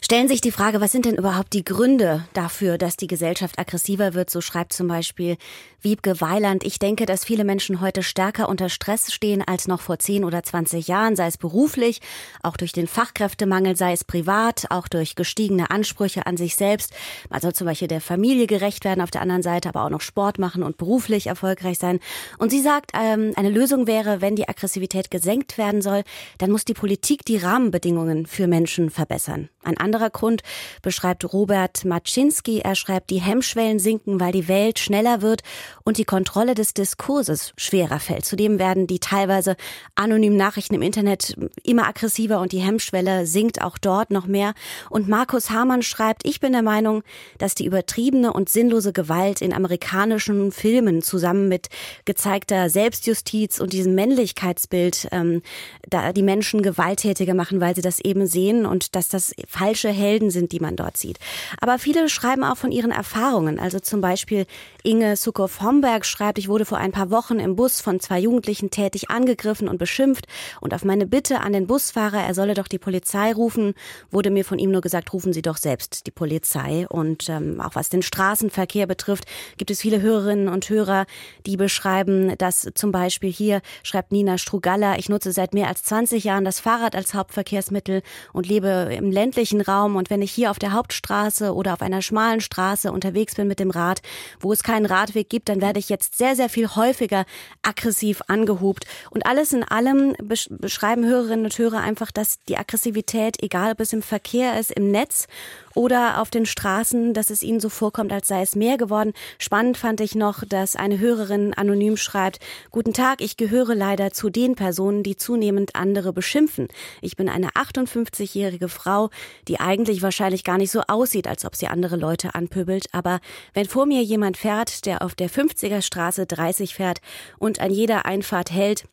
stellen sich die Frage, was sind denn überhaupt die Gründe dafür, dass die Gesellschaft aggressiver wird? So schreibt zum Beispiel Wiebke Weiland. Ich denke, dass viele Menschen heute stärker unter Stress stehen als noch vor 10 oder 20 Jahren, sei es beruflich, auch durch den Fachkräftemangel, sei es privat, auch durch gestiegene Ansprüche an sich selbst. Man soll zum Beispiel der Familie gerecht werden, auf der anderen Seite aber auch noch Sport machen und beruflich erfolgreich sein. Und sie sagt, ähm, eine Lösung wäre, wenn die Aggressivität gesenkt werden soll, soll, dann muss die Politik die Rahmenbedingungen für Menschen verbessern. Ein anderer Grund beschreibt Robert Maczynski. Er schreibt, die Hemmschwellen sinken, weil die Welt schneller wird und die Kontrolle des Diskurses schwerer fällt. Zudem werden die teilweise anonymen Nachrichten im Internet immer aggressiver und die Hemmschwelle sinkt auch dort noch mehr. Und Markus Hamann schreibt, ich bin der Meinung, dass die übertriebene und sinnlose Gewalt in amerikanischen Filmen zusammen mit gezeigter Selbstjustiz und diesem Männlichkeitsbild ähm, da die Menschen gewalttätiger machen, weil sie das eben sehen und dass das falsche Helden sind, die man dort sieht. Aber viele schreiben auch von ihren Erfahrungen. Also zum Beispiel Inge Sukow-Homberg schreibt, ich wurde vor ein paar Wochen im Bus von zwei Jugendlichen tätig angegriffen und beschimpft und auf meine Bitte an den Busfahrer, er solle doch die Polizei rufen, wurde mir von ihm nur gesagt, rufen Sie doch selbst die Polizei. Und ähm, auch was den Straßenverkehr betrifft, gibt es viele Hörerinnen und Hörer, die beschreiben, dass zum Beispiel hier schreibt Nina Strugalla, ich nutze seit mehr als 20 Jahren das Fahrrad als Hauptverkehrsmittel und lebe im ländlichen Raum. Und wenn ich hier auf der Hauptstraße oder auf einer schmalen Straße unterwegs bin mit dem Rad, wo es keinen Radweg gibt, dann werde ich jetzt sehr, sehr viel häufiger aggressiv angehupt. Und alles in allem beschreiben Hörerinnen und Hörer einfach, dass die Aggressivität, egal ob es im Verkehr ist, im Netz oder auf den Straßen, dass es ihnen so vorkommt, als sei es mehr geworden. Spannend fand ich noch, dass eine Hörerin anonym schreibt, Guten Tag, ich gehöre leider zu den Personen, die zunehmend andere beschimpfen. Ich bin eine 58-jährige Frau, die eigentlich wahrscheinlich gar nicht so aussieht, als ob sie andere Leute anpöbelt, aber wenn vor mir jemand fährt, der auf der 50er Straße 30 fährt und an jeder Einfahrt hält,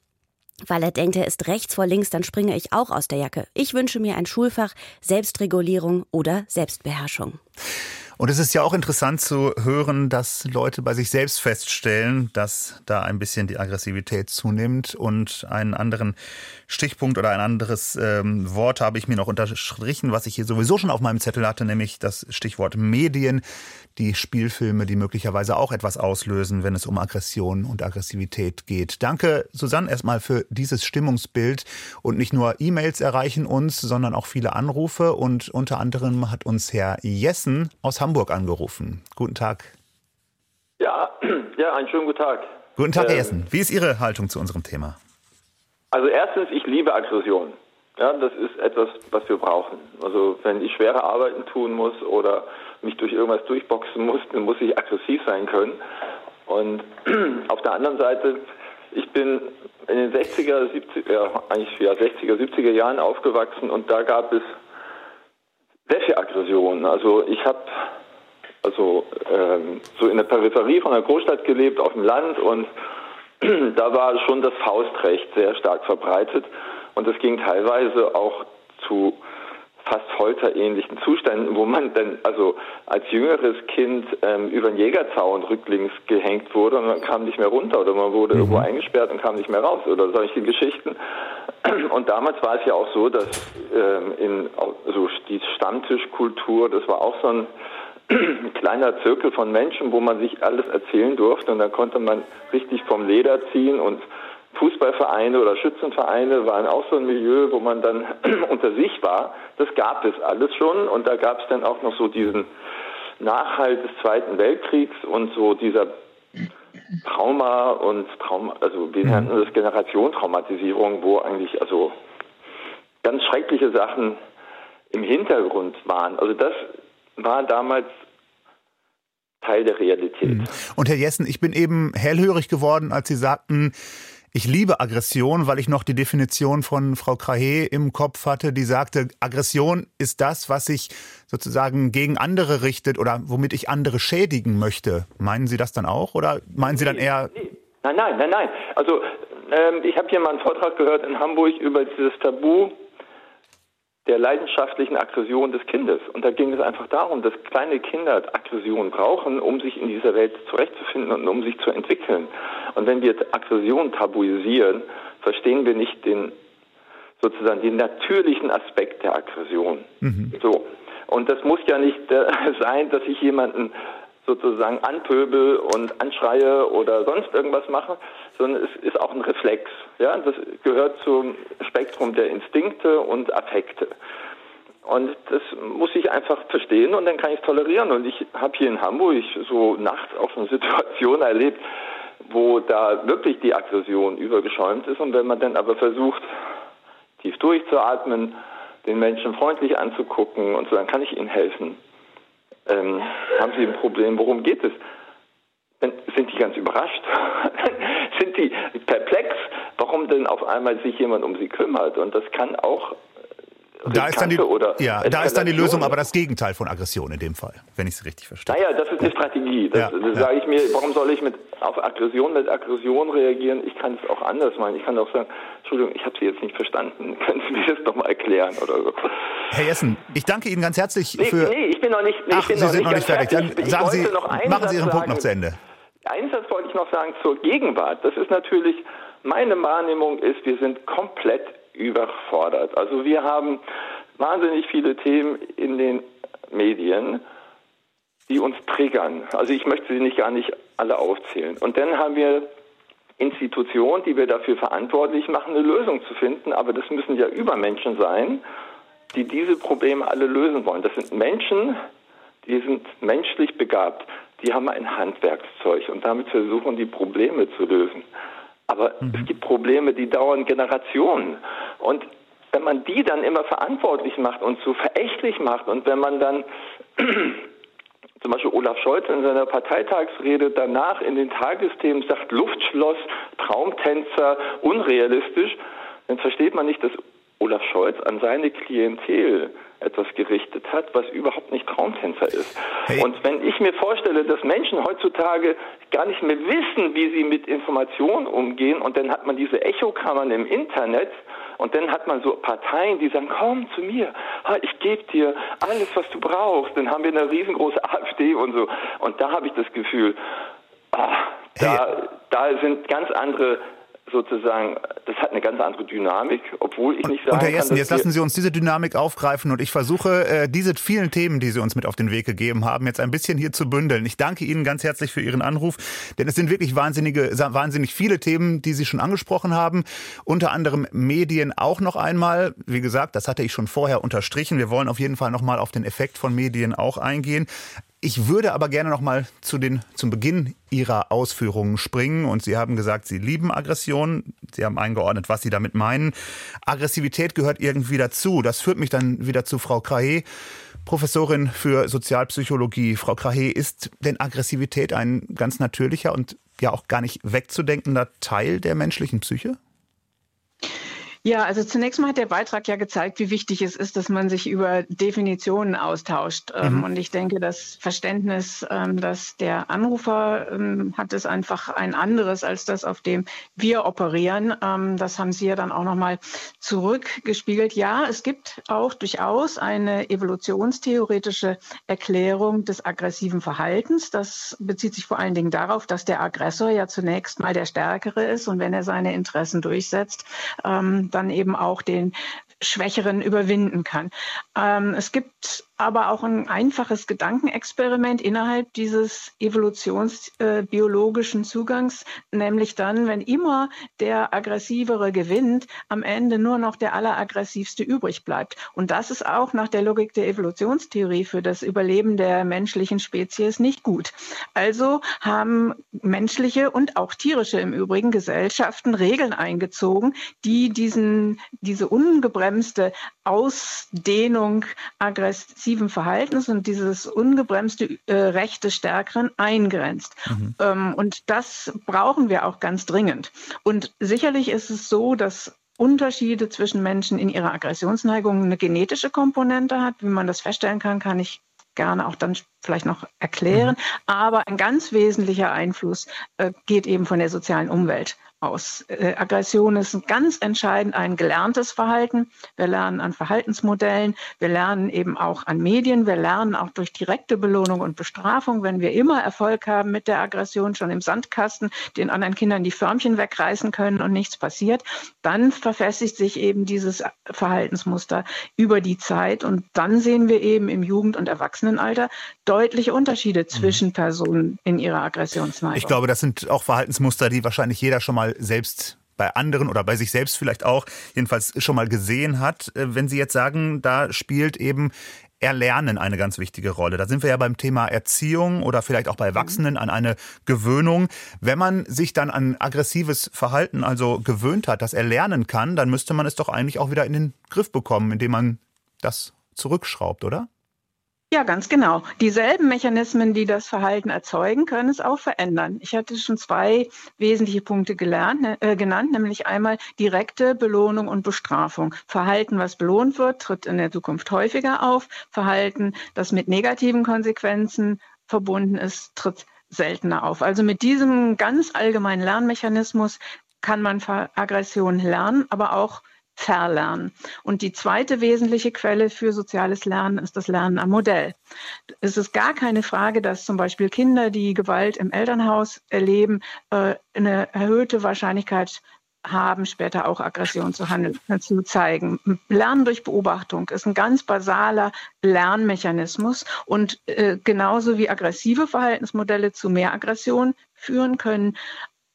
weil er denkt, er ist rechts vor links, dann springe ich auch aus der Jacke. Ich wünsche mir ein Schulfach Selbstregulierung oder Selbstbeherrschung.
Und es ist ja auch interessant zu hören, dass Leute bei sich selbst feststellen, dass da ein bisschen die Aggressivität zunimmt. Und einen anderen Stichpunkt oder ein anderes ähm, Wort habe ich mir noch unterstrichen, was ich hier sowieso schon auf meinem Zettel hatte, nämlich das Stichwort Medien die Spielfilme, die möglicherweise auch etwas auslösen, wenn es um Aggression und Aggressivität geht. Danke, Susanne, erstmal für dieses Stimmungsbild. Und nicht nur E-Mails erreichen uns, sondern auch viele Anrufe. Und unter anderem hat uns Herr Jessen aus Hamburg angerufen. Guten Tag.
Ja, <clears throat> ja, einen schönen guten Tag.
Guten Tag, Herr ähm, Jessen. Wie ist Ihre Haltung zu unserem Thema?
Also erstens, ich liebe Aggression. Ja, das ist etwas, was wir brauchen. Also wenn ich schwere Arbeiten tun muss oder mich durch irgendwas durchboxen muss, dann muss ich aggressiv sein können. Und <clears throat> auf der anderen Seite, ich bin in den 60er, 70er, ja, eigentlich ja, 60er, 70er Jahren aufgewachsen und da gab es sehr viel Aggression. Also ich habe also ähm, so in der Peripherie von der Großstadt gelebt, auf dem Land und <clears throat> da war schon das Faustrecht sehr stark verbreitet. Und das ging teilweise auch zu fast folterähnlichen Zuständen, wo man dann also als jüngeres Kind ähm, über den Jägerzaun rücklings gehängt wurde und man kam nicht mehr runter oder man wurde mhm. irgendwo eingesperrt und kam nicht mehr raus oder solche Geschichten. Und damals war es ja auch so, dass ähm, in also die Stammtischkultur, das war auch so ein <clears throat> kleiner Zirkel von Menschen, wo man sich alles erzählen durfte und dann konnte man richtig vom Leder ziehen und Fußballvereine oder Schützenvereine waren auch so ein Milieu, wo man dann <clears throat> unter sich war. Das gab es alles schon und da gab es dann auch noch so diesen Nachhalt des Zweiten Weltkriegs und so dieser Trauma und Trauma, also wir nannten das Generationstraumatisierung, wo eigentlich also ganz schreckliche Sachen im Hintergrund waren. Also das war damals Teil der Realität.
Und Herr Jessen, ich bin eben hellhörig geworden, als Sie sagten, ich liebe Aggression, weil ich noch die Definition von Frau Krahe im Kopf hatte, die sagte, Aggression ist das, was sich sozusagen gegen andere richtet oder womit ich andere schädigen möchte. Meinen Sie das dann auch oder meinen Sie dann eher...
Nein, nein, nein, nein. Also ähm, ich habe hier mal einen Vortrag gehört in Hamburg über dieses Tabu der leidenschaftlichen Aggression des Kindes. Und da ging es einfach darum, dass kleine Kinder Aggression brauchen, um sich in dieser Welt zurechtzufinden und um sich zu entwickeln. Und wenn wir Aggression tabuisieren, verstehen wir nicht den sozusagen den natürlichen Aspekt der Aggression. Mhm. So. Und das muss ja nicht äh, <laughs> sein, dass ich jemanden sozusagen anpöbel und anschreie oder sonst irgendwas mache, sondern es ist auch ein Reflex. Ja, das gehört zum Spektrum der Instinkte und Affekte. Und das muss ich einfach verstehen und dann kann ich es tolerieren. Und ich habe hier in Hamburg so nachts auch eine <laughs> Situation erlebt, wo da wirklich die Aggression übergeschäumt ist. Und wenn man dann aber versucht, tief durchzuatmen, den Menschen freundlich anzugucken und so, dann kann ich ihnen helfen ähm, haben Sie ein Problem, worum geht es? Dann sind die ganz überrascht, <laughs> sind die perplex, warum denn auf einmal sich jemand um sie kümmert. Und das kann auch
da ist, dann die, ja, da ist dann die Lösung aber das Gegenteil von Aggression in dem Fall, wenn ich es richtig verstehe.
Naja, das ist eine Strategie. Das, ja, das ja. sage ich mir, warum soll ich mit, auf Aggression mit Aggression reagieren? Ich kann es auch anders meinen. Ich kann auch sagen, Entschuldigung, ich habe Sie jetzt nicht verstanden. <laughs> Können Sie mir das doch mal erklären oder so.
Herr Jessen, ich danke Ihnen ganz herzlich
nee,
für...
Nee, ich bin noch nicht,
nee, Ach,
bin
Sie noch sind nicht noch nicht fertig. fertig. Dann sagen Sie, machen Sie Ihren
sagen.
Punkt noch zu Ende.
Einen Satz wollte ich noch sagen zur Gegenwart. Das ist natürlich, meine Wahrnehmung ist, wir sind komplett überfordert. Also wir haben wahnsinnig viele Themen in den Medien, die uns triggern. Also ich möchte sie nicht gar nicht alle aufzählen. Und dann haben wir Institutionen, die wir dafür verantwortlich machen, eine Lösung zu finden. Aber das müssen ja Übermenschen sein, die diese Probleme alle lösen wollen. Das sind Menschen, die sind menschlich begabt. Die haben ein Handwerkszeug und damit versuchen die Probleme zu lösen. Aber mhm. es gibt Probleme, die dauern Generationen. Und wenn man die dann immer verantwortlich macht und so verächtlich macht und wenn man dann <clears throat> zum Beispiel Olaf Scholz in seiner Parteitagsrede danach in den Tagesthemen sagt Luftschloss, Traumtänzer, unrealistisch, dann versteht man nicht, dass Olaf Scholz an seine Klientel etwas gerichtet hat, was überhaupt nicht Traumtänzer ist. Hey. Und wenn ich mir vorstelle, dass Menschen heutzutage gar nicht mehr wissen, wie sie mit Informationen umgehen, und dann hat man diese Echokammern im Internet, und dann hat man so Parteien, die sagen, komm zu mir, ich gebe dir alles, was du brauchst. Dann haben wir eine riesengroße <laughs> AfD und so. Und da habe ich das Gefühl, ah, da, da sind ganz andere sozusagen, das hat eine ganz andere Dynamik, obwohl ich nicht sagen
und Herr Jessen, kann, jetzt lassen Sie uns diese Dynamik aufgreifen und ich versuche, äh, diese vielen Themen, die Sie uns mit auf den Weg gegeben haben, jetzt ein bisschen hier zu bündeln. Ich danke Ihnen ganz herzlich für Ihren Anruf, denn es sind wirklich wahnsinnige, wahnsinnig viele Themen, die Sie schon angesprochen haben. Unter anderem Medien auch noch einmal. Wie gesagt, das hatte ich schon vorher unterstrichen. Wir wollen auf jeden Fall noch mal auf den Effekt von Medien auch eingehen. Ich würde aber gerne noch mal zu den, zum Beginn Ihrer Ausführungen springen. Und Sie haben gesagt, Sie lieben Aggression. Sie haben eingeordnet, was Sie damit meinen. Aggressivität gehört irgendwie dazu. Das führt mich dann wieder zu Frau Krahe, Professorin für Sozialpsychologie. Frau Krahe, ist denn Aggressivität ein ganz natürlicher und ja auch gar nicht wegzudenkender Teil der menschlichen Psyche?
Ja, also zunächst mal hat der Beitrag ja gezeigt, wie wichtig es ist, dass man sich über Definitionen austauscht. Ähm, mhm. Und ich denke, das Verständnis, ähm, dass der Anrufer ähm, hat, ist einfach ein anderes als das, auf dem wir operieren. Das haben Sie ja dann auch nochmal zurückgespiegelt. Ja, es gibt auch durchaus eine evolutionstheoretische Erklärung des aggressiven Verhaltens. Das bezieht sich vor allen Dingen darauf, dass der Aggressor ja zunächst mal der Stärkere ist und wenn er seine Interessen durchsetzt, dann eben auch den Schwächeren überwinden kann. Ähm, es gibt aber auch ein einfaches Gedankenexperiment innerhalb dieses evolutionsbiologischen äh, Zugangs, nämlich dann, wenn immer der aggressivere gewinnt, am Ende nur noch der alleraggressivste übrig bleibt. Und das ist auch nach der Logik der Evolutionstheorie für das Überleben der menschlichen Spezies nicht gut. Also haben menschliche und auch tierische im Übrigen Gesellschaften Regeln eingezogen, die diesen, diese ungebremste Ausdehnung aggressiven Verhaltens und dieses ungebremste äh, Recht des Stärkeren eingrenzt. Mhm. Ähm, und das brauchen wir auch ganz dringend. Und sicherlich ist es so, dass Unterschiede zwischen Menschen in ihrer Aggressionsneigung eine genetische Komponente hat. Wie man das feststellen kann, kann ich gerne auch dann vielleicht noch erklären. Mhm. Aber ein ganz wesentlicher Einfluss äh, geht eben von der sozialen Umwelt aus. Äh, Aggression ist ganz entscheidend ein gelerntes Verhalten. Wir lernen an Verhaltensmodellen, wir lernen eben auch an Medien, wir lernen auch durch direkte Belohnung und Bestrafung. Wenn wir immer Erfolg haben mit der Aggression, schon im Sandkasten, den anderen Kindern die Förmchen wegreißen können und nichts passiert, dann verfestigt sich eben dieses Verhaltensmuster über die Zeit. Und dann sehen wir eben im Jugend- und Erwachsenenalter deutliche Unterschiede mhm. zwischen Personen in ihrer Aggressionsneigung.
Ich glaube, das sind auch Verhaltensmuster, die wahrscheinlich jeder schon mal mal selbst bei anderen oder bei sich selbst vielleicht auch jedenfalls schon mal gesehen hat. Äh, wenn Sie jetzt sagen, da spielt eben Erlernen eine ganz wichtige Rolle. Da sind wir ja beim Thema Erziehung oder vielleicht auch bei Erwachsenen an eine Gewöhnung. Wenn man sich dann an aggressives Verhalten also gewöhnt hat, das erlernen kann, dann müsste man es doch eigentlich auch wieder in den Griff bekommen, indem man das zurückschraubt, oder?
Ja, ganz genau. Dieselben Mechanismen, die das Verhalten erzeugen, können es auch verändern. Ich hatte schon zwei wesentliche Punkte gelernt, ne, äh, genannt, nämlich einmal direkte Belohnung und Bestrafung. Verhalten, was belohnt wird, tritt in der Zukunft häufiger auf. Verhalten, das mit negativen Konsequenzen verbunden ist, tritt seltener auf. Also mit diesem ganz allgemeinen Lernmechanismus kann man Aggression lernen, aber auch verlernen. Und die zweite wesentliche Quelle für soziales Lernen ist das Lernen am Modell. Es ist gar keine Frage, dass zum Beispiel Kinder, die Gewalt im Elternhaus erleben, äh, eine erhöhte Wahrscheinlichkeit haben, später auch Aggression zu, handeln, zu zeigen. Lernen durch Beobachtung ist ein ganz basaler Lernmechanismus und äh, genauso wie aggressive Verhaltensmodelle zu mehr Aggression führen können,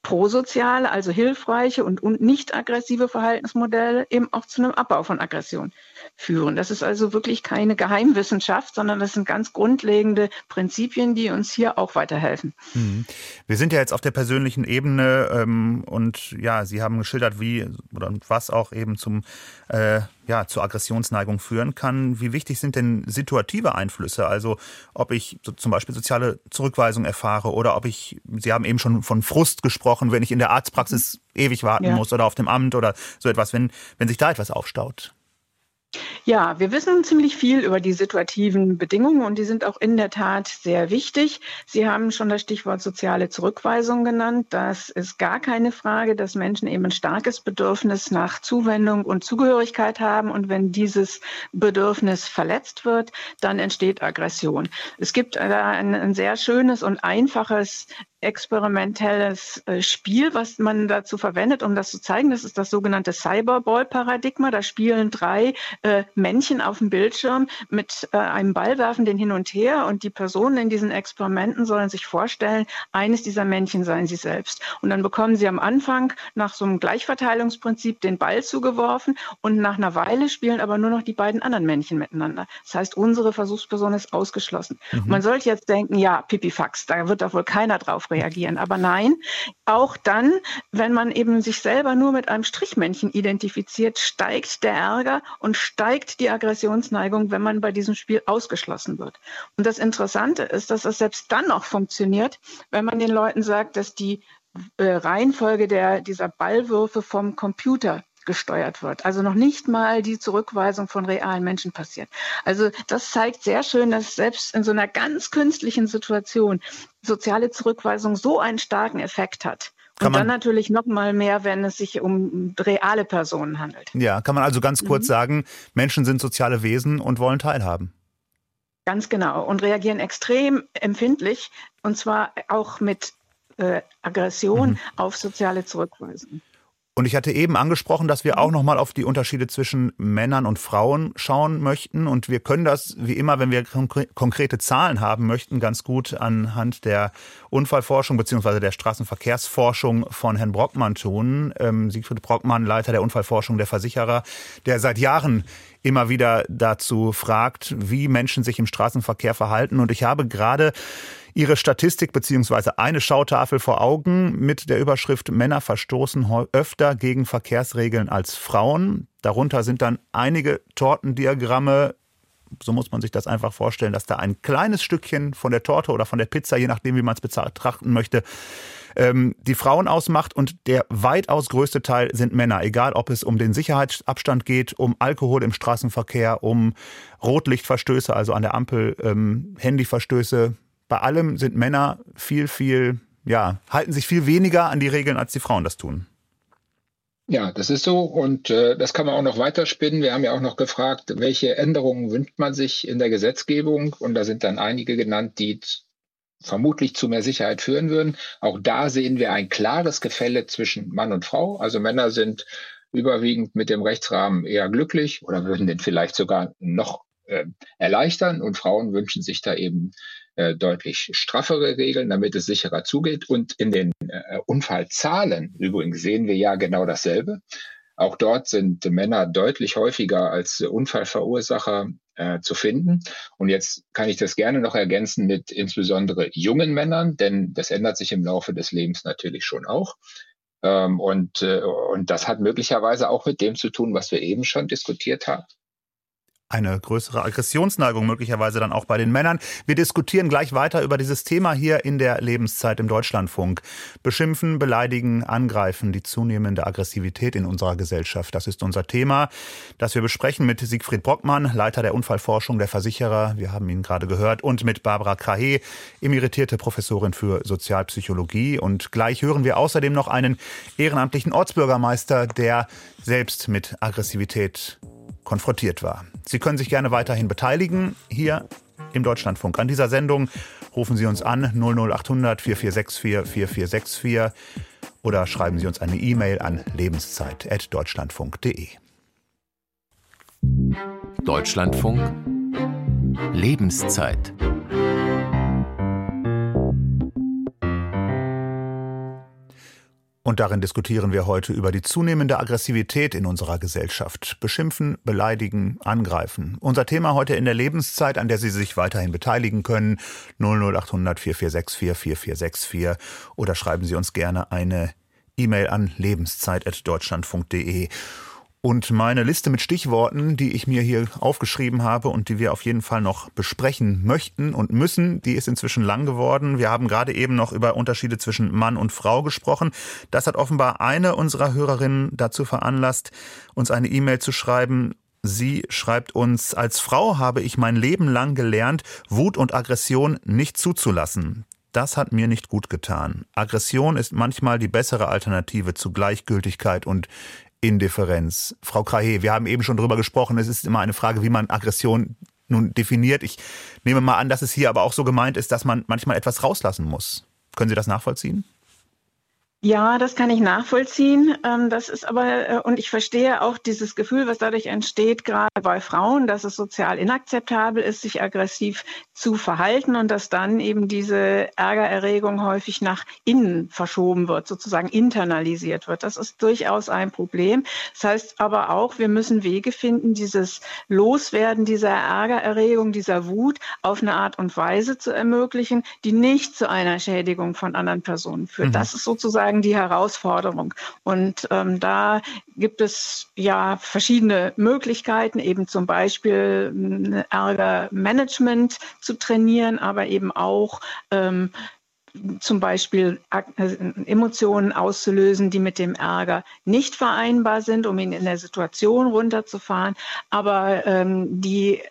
prosoziale, also hilfreiche und, und nicht aggressive Verhaltensmodelle eben auch zu einem Abbau von Aggression führen. Das ist also wirklich keine Geheimwissenschaft, sondern das sind ganz grundlegende Prinzipien, die uns hier auch weiterhelfen.
Mhm. Wir sind ja jetzt auf der persönlichen Ebene ähm, und ja, Sie haben geschildert, wie oder was auch eben zum äh, ja, zur Aggressionsneigung führen kann. Wie wichtig sind denn situative Einflüsse? Also ob ich so, zum Beispiel soziale Zurückweisung erfahre oder ob ich, Sie haben eben schon von Frust gesprochen, wenn ich in der Arztpraxis ewig warten ja. muss oder auf dem Amt oder so etwas, wenn, wenn sich da etwas aufstaut.
Ja, wir wissen ziemlich viel über die situativen Bedingungen und die sind auch in der Tat sehr wichtig. Sie haben schon das Stichwort soziale Zurückweisung genannt. Das ist gar keine Frage, dass Menschen eben ein starkes Bedürfnis nach Zuwendung und Zugehörigkeit haben und wenn dieses Bedürfnis verletzt wird, dann entsteht Aggression. Es gibt da ein, ein sehr schönes und einfaches experimentelles äh, Spiel, was man dazu verwendet, um das zu zeigen. Das ist das sogenannte Cyberball-Paradigma. Da spielen drei äh, Männchen auf dem Bildschirm mit äh, einem Ball, werfen den hin und her und die Personen in diesen Experimenten sollen sich vorstellen, eines dieser Männchen seien sie selbst. Und dann bekommen sie am Anfang nach so einem Gleichverteilungsprinzip den Ball zugeworfen und nach einer Weile spielen aber nur noch die beiden anderen Männchen miteinander. Das heißt, unsere Versuchsperson ist ausgeschlossen. Mhm. Man sollte jetzt denken, ja, Pipifax, da wird doch wohl keiner drauf reagieren. Aber nein, auch dann, wenn man eben sich selber nur mit einem Strichmännchen identifiziert, steigt der Ärger und steigt die Aggressionsneigung, wenn man bei diesem Spiel ausgeschlossen wird. Und das Interessante ist, dass es selbst dann noch funktioniert, wenn man den Leuten sagt, dass die äh, Reihenfolge der, dieser Ballwürfe vom Computer gesteuert wird. Also noch nicht mal die Zurückweisung von realen Menschen passiert. Also das zeigt sehr schön, dass selbst in so einer ganz künstlichen Situation soziale Zurückweisung so einen starken Effekt hat. Und dann natürlich noch mal mehr, wenn es sich um reale Personen handelt.
Ja, kann man also ganz kurz mhm. sagen, Menschen sind soziale Wesen und wollen teilhaben.
Ganz genau und reagieren extrem empfindlich und zwar auch mit äh, Aggression mhm. auf soziale Zurückweisung.
Und ich hatte eben angesprochen, dass wir auch noch mal auf die Unterschiede zwischen Männern und Frauen schauen möchten. Und wir können das, wie immer, wenn wir konkrete Zahlen haben möchten, ganz gut anhand der Unfallforschung beziehungsweise der Straßenverkehrsforschung von Herrn Brockmann tun. Ähm, Siegfried Brockmann, Leiter der Unfallforschung der Versicherer, der seit Jahren immer wieder dazu fragt, wie Menschen sich im Straßenverkehr verhalten. Und ich habe gerade Ihre Statistik beziehungsweise eine Schautafel vor Augen mit der Überschrift Männer verstoßen öfter gegen Verkehrsregeln als Frauen. Darunter sind dann einige Tortendiagramme. So muss man sich das einfach vorstellen, dass da ein kleines Stückchen von der Torte oder von der Pizza, je nachdem, wie man es betrachten möchte, ähm, die Frauen ausmacht und der weitaus größte Teil sind Männer, egal ob es um den Sicherheitsabstand geht, um Alkohol im Straßenverkehr, um Rotlichtverstöße, also an der Ampel ähm, Handyverstöße, bei allem sind Männer viel, viel, ja, halten sich viel weniger an die Regeln, als die Frauen das tun.
Ja, das ist so und äh, das kann man auch noch weiterspinnen. Wir haben ja auch noch gefragt, welche Änderungen wünscht man sich in der Gesetzgebung und da sind dann einige genannt, die vermutlich zu mehr Sicherheit führen würden. Auch da sehen wir ein klares Gefälle zwischen Mann und Frau. Also Männer sind überwiegend mit dem Rechtsrahmen eher glücklich oder würden den vielleicht sogar noch äh, erleichtern und Frauen wünschen sich da eben äh, deutlich straffere Regeln, damit es sicherer zugeht. Und in den äh, Unfallzahlen übrigens sehen wir ja genau dasselbe. Auch dort sind Männer deutlich häufiger als Unfallverursacher äh, zu finden. Und jetzt kann ich das gerne noch ergänzen mit insbesondere jungen Männern, denn das ändert sich im Laufe des Lebens natürlich schon auch. Ähm, und, äh, und das hat möglicherweise auch mit dem zu tun, was wir eben schon diskutiert haben
eine größere Aggressionsneigung möglicherweise dann auch bei den Männern. Wir diskutieren gleich weiter über dieses Thema hier in der Lebenszeit im Deutschlandfunk. Beschimpfen, beleidigen, angreifen, die zunehmende Aggressivität in unserer Gesellschaft. Das ist unser Thema, das wir besprechen mit Siegfried Brockmann, Leiter der Unfallforschung der Versicherer. Wir haben ihn gerade gehört. Und mit Barbara Krahe, emeritierte Professorin für Sozialpsychologie. Und gleich hören wir außerdem noch einen ehrenamtlichen Ortsbürgermeister, der selbst mit Aggressivität konfrontiert war. Sie können sich gerne weiterhin beteiligen hier im Deutschlandfunk. An dieser Sendung rufen Sie uns an 00800 4464 4464 oder schreiben Sie uns eine E-Mail an lebenszeit.deutschlandfunk.de.
Deutschlandfunk Lebenszeit
Und darin diskutieren wir heute über die zunehmende Aggressivität in unserer Gesellschaft. Beschimpfen, beleidigen, angreifen. Unser Thema heute in der Lebenszeit, an der Sie sich weiterhin beteiligen können. 00800 4464 4464 oder schreiben Sie uns gerne eine E-Mail an lebenszeit.deutschlandfunk.de. Und meine Liste mit Stichworten, die ich mir hier aufgeschrieben habe und die wir auf jeden Fall noch besprechen möchten und müssen, die ist inzwischen lang geworden. Wir haben gerade eben noch über Unterschiede zwischen Mann und Frau gesprochen. Das hat offenbar eine unserer Hörerinnen dazu veranlasst, uns eine E-Mail zu schreiben. Sie schreibt uns, als Frau habe ich mein Leben lang gelernt, Wut und Aggression nicht zuzulassen. Das hat mir nicht gut getan. Aggression ist manchmal die bessere Alternative zu Gleichgültigkeit und Indifferenz. Frau Krahe, wir haben eben schon drüber gesprochen, es ist immer eine Frage, wie man Aggression nun definiert. Ich nehme mal an, dass es hier aber auch so gemeint ist, dass man manchmal etwas rauslassen muss. Können Sie das nachvollziehen?
Ja, das kann ich nachvollziehen. Ähm, das ist aber, äh, und ich verstehe auch dieses Gefühl, was dadurch entsteht, gerade bei Frauen, dass es sozial inakzeptabel ist, sich aggressiv zu verhalten und dass dann eben diese Ärgererregung häufig nach innen verschoben wird, sozusagen internalisiert wird. Das ist durchaus ein Problem. Das heißt aber auch, wir müssen Wege finden, dieses Loswerden dieser Ärgererregung, dieser Wut auf eine Art und Weise zu ermöglichen, die nicht zu einer Schädigung von anderen Personen führt. Mhm. Das ist sozusagen die Herausforderung. Und ähm, da gibt es ja verschiedene Möglichkeiten, eben zum Beispiel Ärgermanagement zu trainieren, aber eben auch ähm, zum Beispiel äh, Emotionen auszulösen, die mit dem Ärger nicht vereinbar sind, um ihn in der Situation runterzufahren, aber ähm, die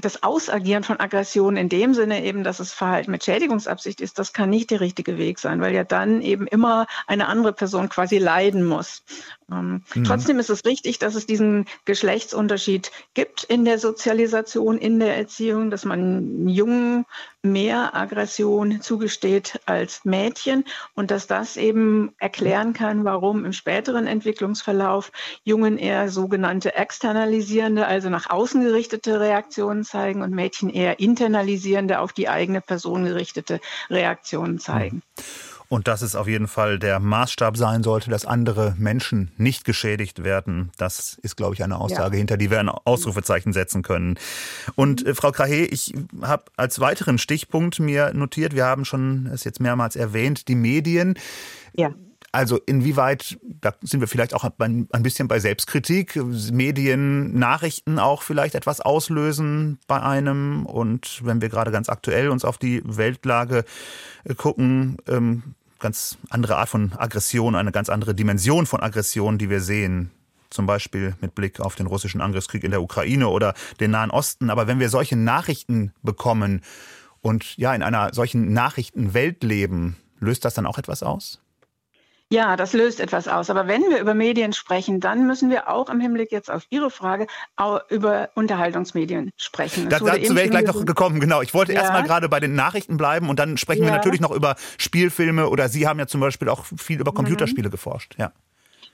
das Ausagieren von Aggression in dem Sinne eben, dass es Verhalten mit Schädigungsabsicht ist, das kann nicht der richtige Weg sein, weil ja dann eben immer eine andere Person quasi leiden muss. Ähm, mhm. Trotzdem ist es richtig, dass es diesen Geschlechtsunterschied gibt in der Sozialisation, in der Erziehung, dass man Jungen mehr Aggression zugesteht als Mädchen und dass das eben erklären kann, warum im späteren Entwicklungsverlauf Jungen eher sogenannte externalisierende, also nach außen gerichtete Reaktionen zeigen und Mädchen eher internalisierende, auf die eigene Person gerichtete Reaktionen zeigen. Mhm.
Und dass es auf jeden Fall der Maßstab sein sollte, dass andere Menschen nicht geschädigt werden. Das ist, glaube ich, eine Aussage, ja. hinter die wir ein Ausrufezeichen setzen können. Und äh, Frau Krahe, ich habe als weiteren Stichpunkt mir notiert, wir haben schon es jetzt mehrmals erwähnt, die Medien. Ja. Also inwieweit, da sind wir vielleicht auch ein bisschen bei Selbstkritik, Medien, Nachrichten auch vielleicht etwas auslösen bei einem. Und wenn wir gerade ganz aktuell uns auf die Weltlage äh, gucken, ähm, ganz andere Art von Aggression, eine ganz andere Dimension von Aggression, die wir sehen. Zum Beispiel mit Blick auf den russischen Angriffskrieg in der Ukraine oder den Nahen Osten. Aber wenn wir solche Nachrichten bekommen und ja in einer solchen Nachrichtenwelt leben, löst das dann auch etwas aus?
Ja, das löst etwas aus. Aber wenn wir über Medien sprechen, dann müssen wir auch im Hinblick jetzt auf Ihre Frage über Unterhaltungsmedien sprechen.
Da, dazu wäre ich gleich noch gekommen, genau. Ich wollte ja. erstmal gerade bei den Nachrichten bleiben und dann sprechen ja. wir natürlich noch über Spielfilme oder Sie haben ja zum Beispiel auch viel über Computerspiele mhm. geforscht. Ja.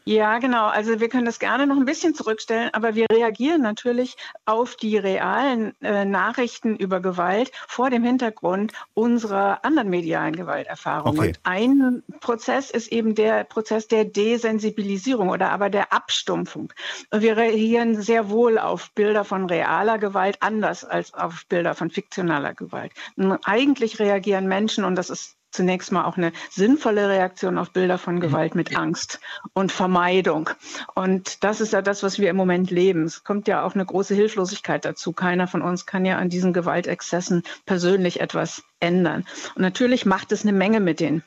Ja, genau. Also wir können das gerne noch ein bisschen zurückstellen, aber wir reagieren natürlich auf die realen äh, Nachrichten über Gewalt vor dem Hintergrund unserer anderen medialen Gewalterfahrungen. Okay. Und ein Prozess ist eben der Prozess der Desensibilisierung oder aber der Abstumpfung. Wir reagieren sehr wohl auf Bilder von realer Gewalt anders als auf Bilder von fiktionaler Gewalt. Und eigentlich reagieren Menschen, und das ist zunächst mal auch eine sinnvolle Reaktion auf Bilder von Gewalt mit Angst und Vermeidung. Und das ist ja das, was wir im Moment leben. Es kommt ja auch eine große Hilflosigkeit dazu. Keiner von uns kann ja an diesen Gewaltexzessen persönlich etwas ändern. Und natürlich macht es eine Menge mit den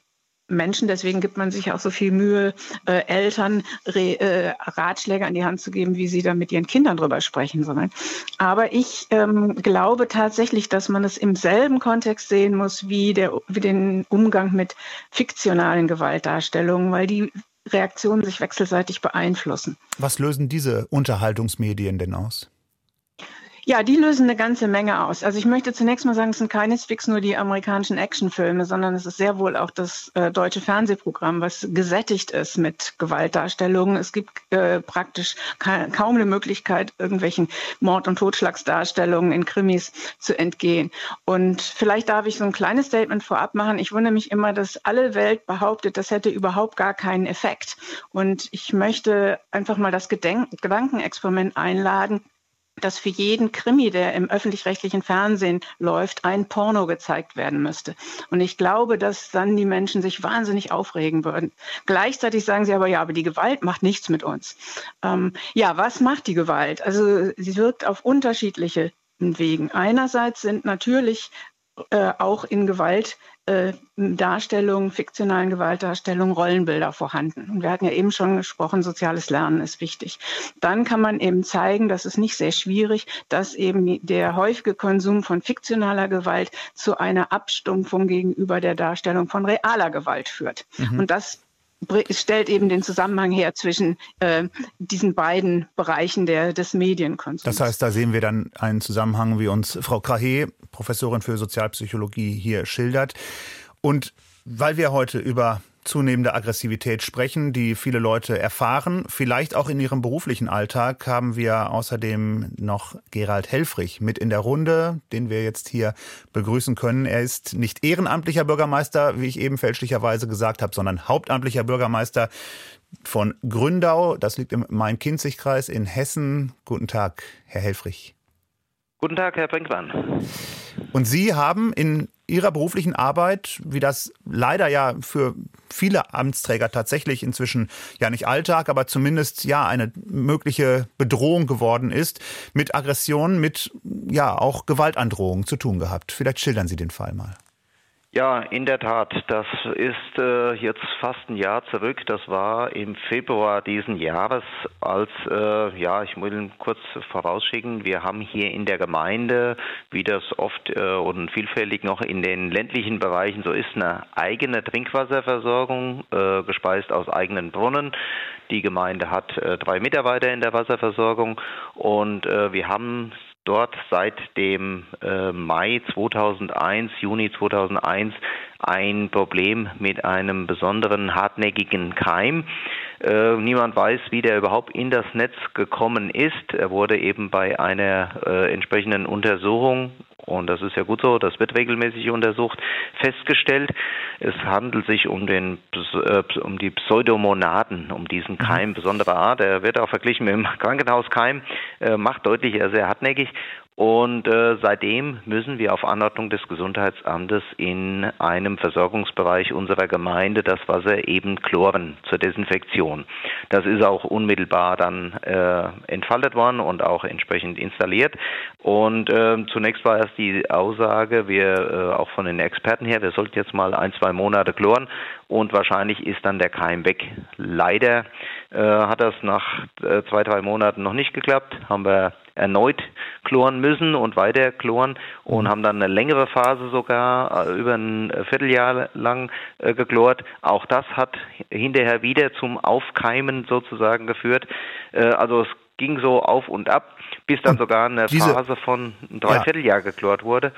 Menschen. Deswegen gibt man sich auch so viel Mühe, äh, Eltern Re, äh, Ratschläge an die Hand zu geben, wie sie da mit ihren Kindern drüber sprechen sollen. Aber ich ähm, glaube tatsächlich, dass man es im selben Kontext sehen muss wie, der, wie den Umgang mit fiktionalen Gewaltdarstellungen, weil die Reaktionen sich wechselseitig beeinflussen.
Was lösen diese Unterhaltungsmedien denn aus?
Ja, die lösen eine ganze Menge aus. Also ich möchte zunächst mal sagen, es sind keineswegs nur die amerikanischen Actionfilme, sondern es ist sehr wohl auch das äh, deutsche Fernsehprogramm, was gesättigt ist mit Gewaltdarstellungen. Es gibt äh, praktisch ka kaum eine Möglichkeit, irgendwelchen Mord- und Totschlagsdarstellungen in Krimis zu entgehen. Und vielleicht darf ich so ein kleines Statement vorab machen. Ich wundere mich immer, dass alle Welt behauptet, das hätte überhaupt gar keinen Effekt. Und ich möchte einfach mal das Gedenk Gedankenexperiment einladen, dass für jeden Krimi, der im öffentlich-rechtlichen Fernsehen läuft, ein Porno gezeigt werden müsste. Und ich glaube, dass dann die Menschen sich wahnsinnig aufregen würden. Gleichzeitig sagen sie aber, ja, aber die Gewalt macht nichts mit uns. Ähm, ja, was macht die Gewalt? Also sie wirkt auf unterschiedliche Wegen. Einerseits sind natürlich äh, auch in Gewalt äh, Darstellungen, fiktionalen Gewaltdarstellungen, Rollenbilder vorhanden. Und wir hatten ja eben schon gesprochen, soziales Lernen ist wichtig. Dann kann man eben zeigen, das ist nicht sehr schwierig, dass eben der häufige Konsum von fiktionaler Gewalt zu einer Abstumpfung gegenüber der Darstellung von realer Gewalt führt. Mhm. Und das stellt eben den Zusammenhang her zwischen äh, diesen beiden Bereichen der, des Medienkonsums.
Das heißt, da sehen wir dann einen Zusammenhang, wie uns Frau Krahe, Professorin für Sozialpsychologie, hier schildert. Und weil wir heute über zunehmende Aggressivität sprechen, die viele Leute erfahren. Vielleicht auch in ihrem beruflichen Alltag haben wir außerdem noch Gerald Helfrich mit in der Runde, den wir jetzt hier begrüßen können. Er ist nicht ehrenamtlicher Bürgermeister, wie ich eben fälschlicherweise gesagt habe, sondern hauptamtlicher Bürgermeister von Gründau. Das liegt im Main-Kinzig-Kreis in Hessen. Guten Tag, Herr Helfrich.
Guten Tag, Herr Brinkmann.
Und Sie haben in Ihrer beruflichen Arbeit, wie das leider ja für viele Amtsträger tatsächlich inzwischen ja nicht Alltag, aber zumindest ja eine mögliche Bedrohung geworden ist, mit Aggressionen, mit ja auch Gewaltandrohungen zu tun gehabt. Vielleicht schildern Sie den Fall mal.
Ja, in der Tat. Das ist äh, jetzt fast ein Jahr zurück. Das war im Februar diesen Jahres, als, äh, ja, ich will kurz vorausschicken, wir haben hier in der Gemeinde, wie das oft äh, und vielfältig noch in den ländlichen Bereichen so ist, eine eigene Trinkwasserversorgung, äh, gespeist aus eigenen Brunnen. Die Gemeinde hat äh, drei Mitarbeiter in der Wasserversorgung und äh, wir haben dort seit dem äh, Mai 2001, Juni 2001 ein Problem mit einem besonderen hartnäckigen Keim. Äh, niemand weiß, wie der überhaupt in das Netz gekommen ist. Er wurde eben bei einer äh, entsprechenden Untersuchung und das ist ja gut so, das wird regelmäßig untersucht, festgestellt. Es handelt sich um, den, äh, um die Pseudomonaden, um diesen mhm. Keim besonderer Art. Er wird auch verglichen mit dem Krankenhauskeim, äh, macht deutlich, er ist sehr hartnäckig und äh, seitdem müssen wir auf Anordnung des Gesundheitsamtes in einem Versorgungsbereich unserer Gemeinde das Wasser eben chloren zur Desinfektion. Das ist auch unmittelbar dann äh, entfaltet worden und auch entsprechend installiert. Und äh, zunächst war erst die Aussage, wir äh, auch von den Experten her, wir sollten jetzt mal ein, zwei Monate chloren und wahrscheinlich ist dann der Keim weg. Leider äh, hat das nach äh, zwei, drei Monaten noch nicht geklappt, haben wir erneut chloren müssen und weiter chloren und haben dann eine längere Phase sogar äh, über ein Vierteljahr lang äh, geklort. Auch das hat hinterher wieder zum Aufkeimen sozusagen geführt. Äh, also es ging so auf und ab, bis dann und sogar eine diese, Phase von ein Dreivierteljahr ja. geklort wurde.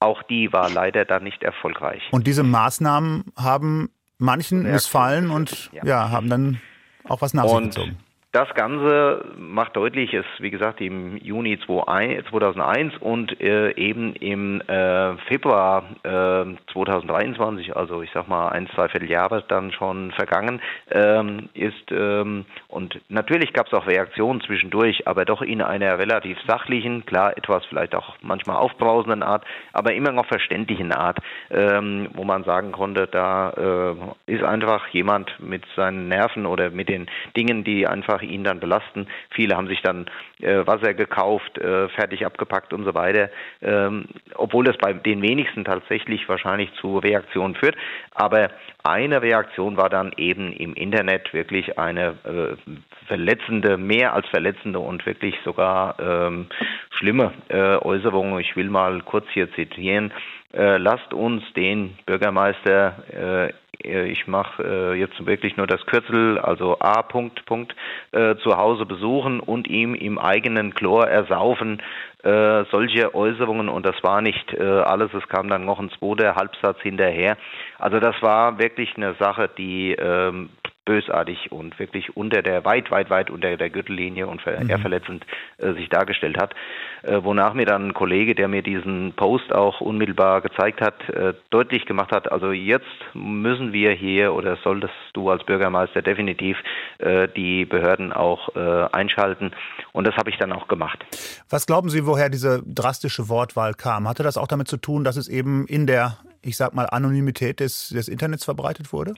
Auch die war leider dann nicht erfolgreich.
Und diese Maßnahmen haben manchen missfallen und ja. ja. haben dann auch was nach sich gezogen.
Das Ganze macht deutlich, ist wie gesagt im Juni 2001 und äh, eben im äh, Februar äh, 2023, also ich sag mal ein, zwei Vierteljahre dann schon vergangen, ähm, ist ähm, und natürlich gab es auch Reaktionen zwischendurch, aber doch in einer relativ sachlichen, klar etwas vielleicht auch manchmal aufbrausenden Art, aber immer noch verständlichen Art, ähm, wo man sagen konnte, da äh, ist einfach jemand mit seinen Nerven oder mit den Dingen, die einfach einfach ihn dann belasten. Viele haben sich dann äh, Wasser gekauft, äh, fertig abgepackt und so weiter, ähm, obwohl das bei den wenigsten tatsächlich wahrscheinlich zu Reaktionen führt. Aber eine Reaktion war dann eben im Internet wirklich eine äh, verletzende, mehr als verletzende und wirklich sogar ähm, schlimme äh, Äußerung. Ich will mal kurz hier zitieren. Äh, lasst uns den Bürgermeister äh, ich mache äh, jetzt wirklich nur das Kürzel, also A. Punkt, Punkt, äh, zu Hause besuchen und ihm im eigenen Chlor ersaufen. Äh, solche Äußerungen und das war nicht äh, alles, es kam dann noch ein zweiter Halbsatz hinterher. Also das war wirklich eine Sache, die ähm, bösartig und wirklich unter der, weit, weit, weit unter der Gürtellinie und ver mhm. eher verletzend äh, sich dargestellt hat. Äh, wonach mir dann ein Kollege, der mir diesen Post auch unmittelbar gezeigt hat, äh, deutlich gemacht hat, also jetzt müssen wir hier oder solltest du als Bürgermeister definitiv äh, die Behörden auch äh, einschalten. Und das habe ich dann auch gemacht.
Was glauben Sie, woher diese drastische Wortwahl kam? Hatte das auch damit zu tun, dass es eben in der, ich sag mal, Anonymität des, des Internets verbreitet wurde?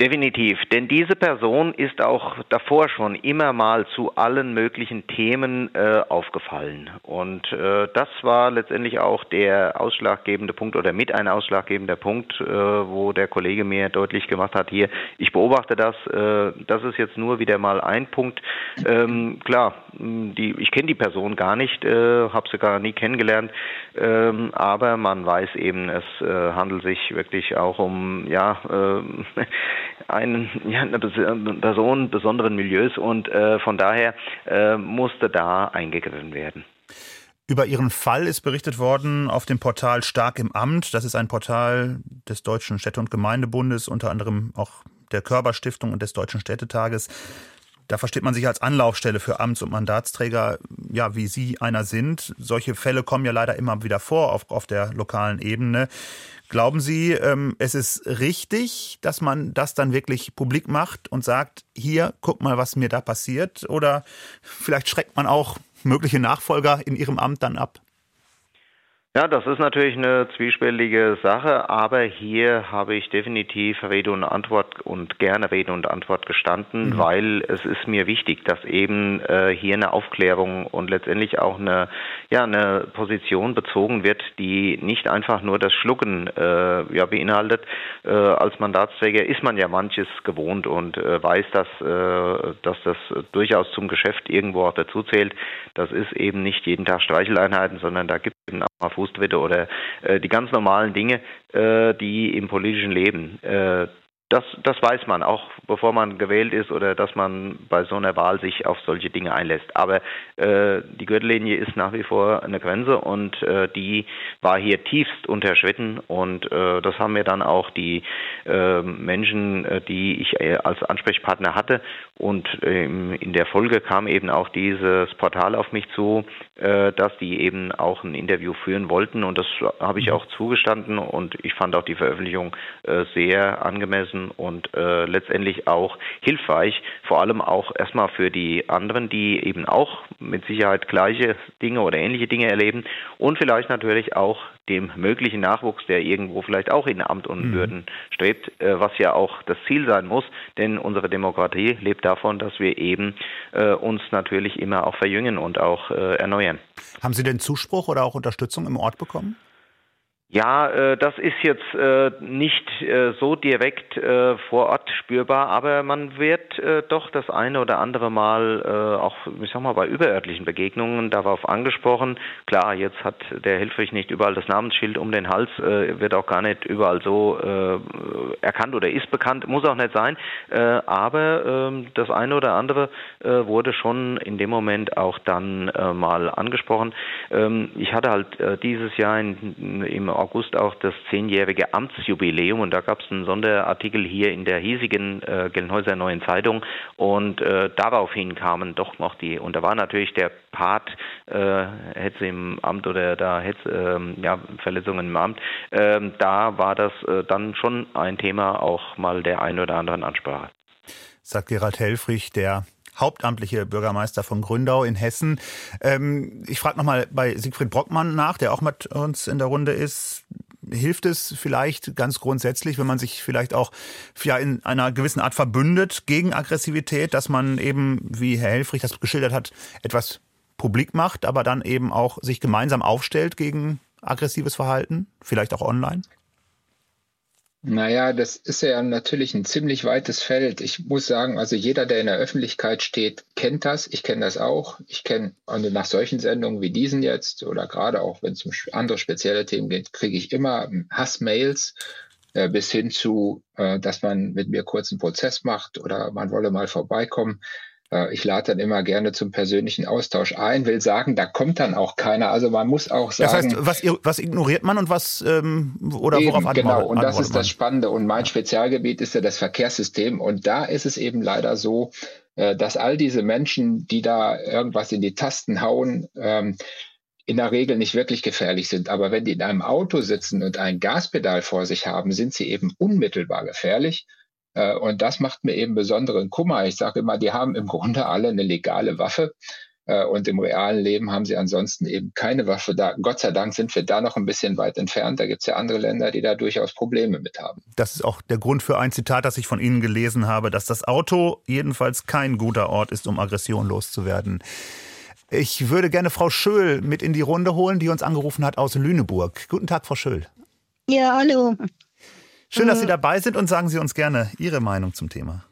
Definitiv, denn diese Person ist auch davor schon immer mal zu allen möglichen Themen äh, aufgefallen. Und äh, das war letztendlich auch der ausschlaggebende Punkt oder mit ein ausschlaggebender Punkt, äh, wo der Kollege mir deutlich gemacht hat, hier, ich beobachte das, äh, das ist jetzt nur wieder mal ein Punkt. Ähm, klar, die, ich kenne die Person gar nicht, äh, habe sie gar nie kennengelernt, ähm, aber man weiß eben, es äh, handelt sich wirklich auch um, ja, äh, einen, ja, eine Person besonderen Milieus und äh, von daher äh, musste da eingegriffen werden.
Über Ihren Fall ist berichtet worden auf dem Portal Stark im Amt. Das ist ein Portal des Deutschen Städte- und Gemeindebundes, unter anderem auch der Körperstiftung und des Deutschen Städtetages. Da versteht man sich als Anlaufstelle für Amts- und Mandatsträger, ja, wie Sie einer sind. Solche Fälle kommen ja leider immer wieder vor auf, auf der lokalen Ebene. Glauben Sie, ähm, es ist richtig, dass man das dann wirklich publik macht und sagt, hier, guck mal, was mir da passiert? Oder vielleicht schreckt man auch mögliche Nachfolger in Ihrem Amt dann ab?
Ja, das ist natürlich eine zwiespältige Sache, aber hier habe ich definitiv Rede und Antwort und gerne Rede und Antwort gestanden, mhm. weil es ist mir wichtig, dass eben äh, hier eine Aufklärung und letztendlich auch eine, ja, eine Position bezogen wird, die nicht einfach nur das Schlucken äh, ja, beinhaltet. Äh, als Mandatsträger ist man ja manches gewohnt und äh, weiß, dass, äh, dass das durchaus zum Geschäft irgendwo auch dazu zählt. Das ist eben nicht jeden Tag Streicheleinheiten, sondern da gibt es eben auch Fuß Brustwitte oder äh, die ganz normalen Dinge, äh, die im politischen Leben äh, das, das weiß man auch, bevor man gewählt ist oder dass man bei so einer Wahl sich auf solche Dinge einlässt. Aber äh, die Gürtellinie ist nach wie vor eine Grenze und äh, die war hier tiefst unterschritten und äh, das haben mir dann auch die Menschen, die ich als Ansprechpartner hatte und ähm, in der Folge kam eben auch dieses Portal auf mich zu, äh, dass die eben auch ein Interview führen wollten. Und das habe ich mhm. auch zugestanden. Und ich fand auch die Veröffentlichung äh, sehr angemessen und äh, letztendlich auch hilfreich, vor allem auch erstmal für die anderen, die eben auch mit Sicherheit gleiche Dinge oder ähnliche Dinge erleben. Und vielleicht natürlich auch dem möglichen Nachwuchs, der irgendwo vielleicht auch in Amt und mhm. Würden strebt, äh, was ja auch das Ziel sein muss, denn unsere Demokratie lebt davon, dass wir eben äh, uns natürlich immer auch verjüngen und auch äh, erneuern.
Haben Sie denn Zuspruch oder auch Unterstützung im Ort bekommen?
Ja, äh, das ist jetzt äh, nicht äh, so direkt äh, vor Ort spürbar, aber man wird äh, doch das eine oder andere Mal äh, auch, ich sag mal, bei überörtlichen Begegnungen darauf angesprochen. Klar, jetzt hat der Helfrich nicht überall das Namensschild um den Hals, wird auch gar nicht überall so erkannt oder ist bekannt, muss auch nicht sein. aber ähm, das eine oder andere wurde schon in dem Moment auch dann mal angesprochen. Ähm, ich hatte halt dieses Jahr in, im August auch das zehnjährige Amtsjubiläum und da gab es einen Sonderartikel hier in der hiesigen äh, Gelnhäuser Neuen Zeitung und äh, daraufhin kamen doch noch die, und da war natürlich der Part äh, Hetze im Amt oder da Hetze, äh, ja, Verletzungen im Amt, äh, da war das äh, dann schon ein Thema auch mal der ein oder anderen Ansprache.
Sagt Gerald Helfrich, der hauptamtliche Bürgermeister von Gründau in Hessen. Ähm, ich frage nochmal bei Siegfried Brockmann nach, der auch mit uns in der Runde ist. Hilft es vielleicht ganz grundsätzlich, wenn man sich vielleicht auch ja, in einer gewissen Art verbündet gegen Aggressivität, dass man eben, wie Herr Helfrich das geschildert hat, etwas publik macht, aber dann eben auch sich gemeinsam aufstellt gegen aggressives Verhalten, vielleicht auch online?
Naja, das ist ja natürlich ein ziemlich weites Feld. Ich muss sagen, also jeder, der in der Öffentlichkeit steht, kennt das. Ich kenne das auch. Ich kenne, also nach solchen Sendungen wie diesen jetzt oder gerade auch, wenn es um andere spezielle Themen geht, kriege ich immer Hassmails äh, bis hin zu, äh, dass man mit mir kurz einen Prozess macht oder man wolle mal vorbeikommen. Äh, ich lade dann immer gerne zum persönlichen Austausch ein, will sagen, da kommt dann auch keiner. Also man muss auch sagen.
Das heißt, was, was ignoriert man und was ähm, oder
eben, worauf antwortet Genau, und das ist das Spannende. Und mein Spezialgebiet ist ja das Verkehrssystem. Und da ist es eben leider so, äh, dass all diese Menschen, die da irgendwas in die Tasten hauen, ähm, in der Regel nicht wirklich gefährlich sind. Aber wenn die in einem Auto sitzen und ein Gaspedal vor sich haben, sind sie eben unmittelbar gefährlich. Äh, und das macht mir eben besonderen Kummer. Ich sage immer, die haben im Grunde alle eine legale Waffe. Äh, und im realen Leben haben sie ansonsten eben keine Waffe. Da, Gott sei Dank sind wir da noch ein bisschen weit entfernt. Da gibt es ja andere Länder, die da durchaus Probleme mit haben.
Das ist auch der Grund für ein Zitat, das ich von Ihnen gelesen habe, dass das Auto jedenfalls kein guter Ort ist, um Aggression loszuwerden. Ich würde gerne Frau Schöll mit in die Runde holen, die uns angerufen hat aus Lüneburg. Guten Tag, Frau Schöll.
Ja, hallo.
Schön, dass Sie äh. dabei sind und sagen Sie uns gerne Ihre Meinung zum Thema.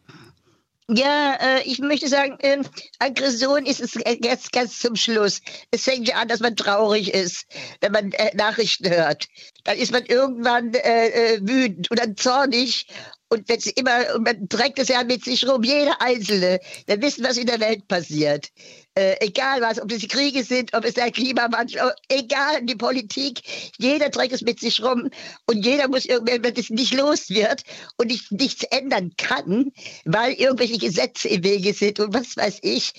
Ja, äh, ich möchte sagen, äh, Aggression ist es jetzt ganz zum Schluss. Es fängt ja an, dass man traurig ist, wenn man äh, Nachrichten hört. Dann ist man irgendwann wütend oder zornig und wenn immer, und man trägt es ja mit sich rum, jeder Einzelne. Wir wissen, was in der Welt passiert. Äh, egal was, ob es die Kriege sind, ob es der Klimawandel, egal die Politik, jeder trägt es mit sich rum und jeder muss irgendwann, wenn es nicht los wird und nicht, nichts ändern kann, weil irgendwelche Gesetze im Wege sind und was weiß ich,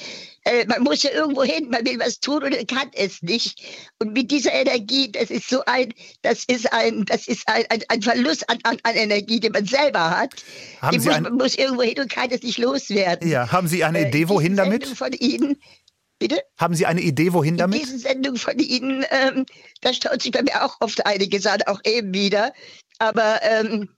äh, man muss ja irgendwo hin, man will was tun und kann es nicht. Und mit dieser Energie, das ist so ein, das ist ein, das ist ein, ein, ein Verlust an, an, an, Energie, den man selber hat.
Haben Sie
muss,
ein...
man muss irgendwo hin und kann es nicht loswerden.
Ja, haben Sie eine äh, Idee, wohin damit?
Von Ihnen, Bitte?
Haben Sie eine Idee, wohin damit?
In diesen Sendungen von Ihnen, ähm, da staut sich bei mir auch oft einiges an, auch eben wieder. Aber ähm,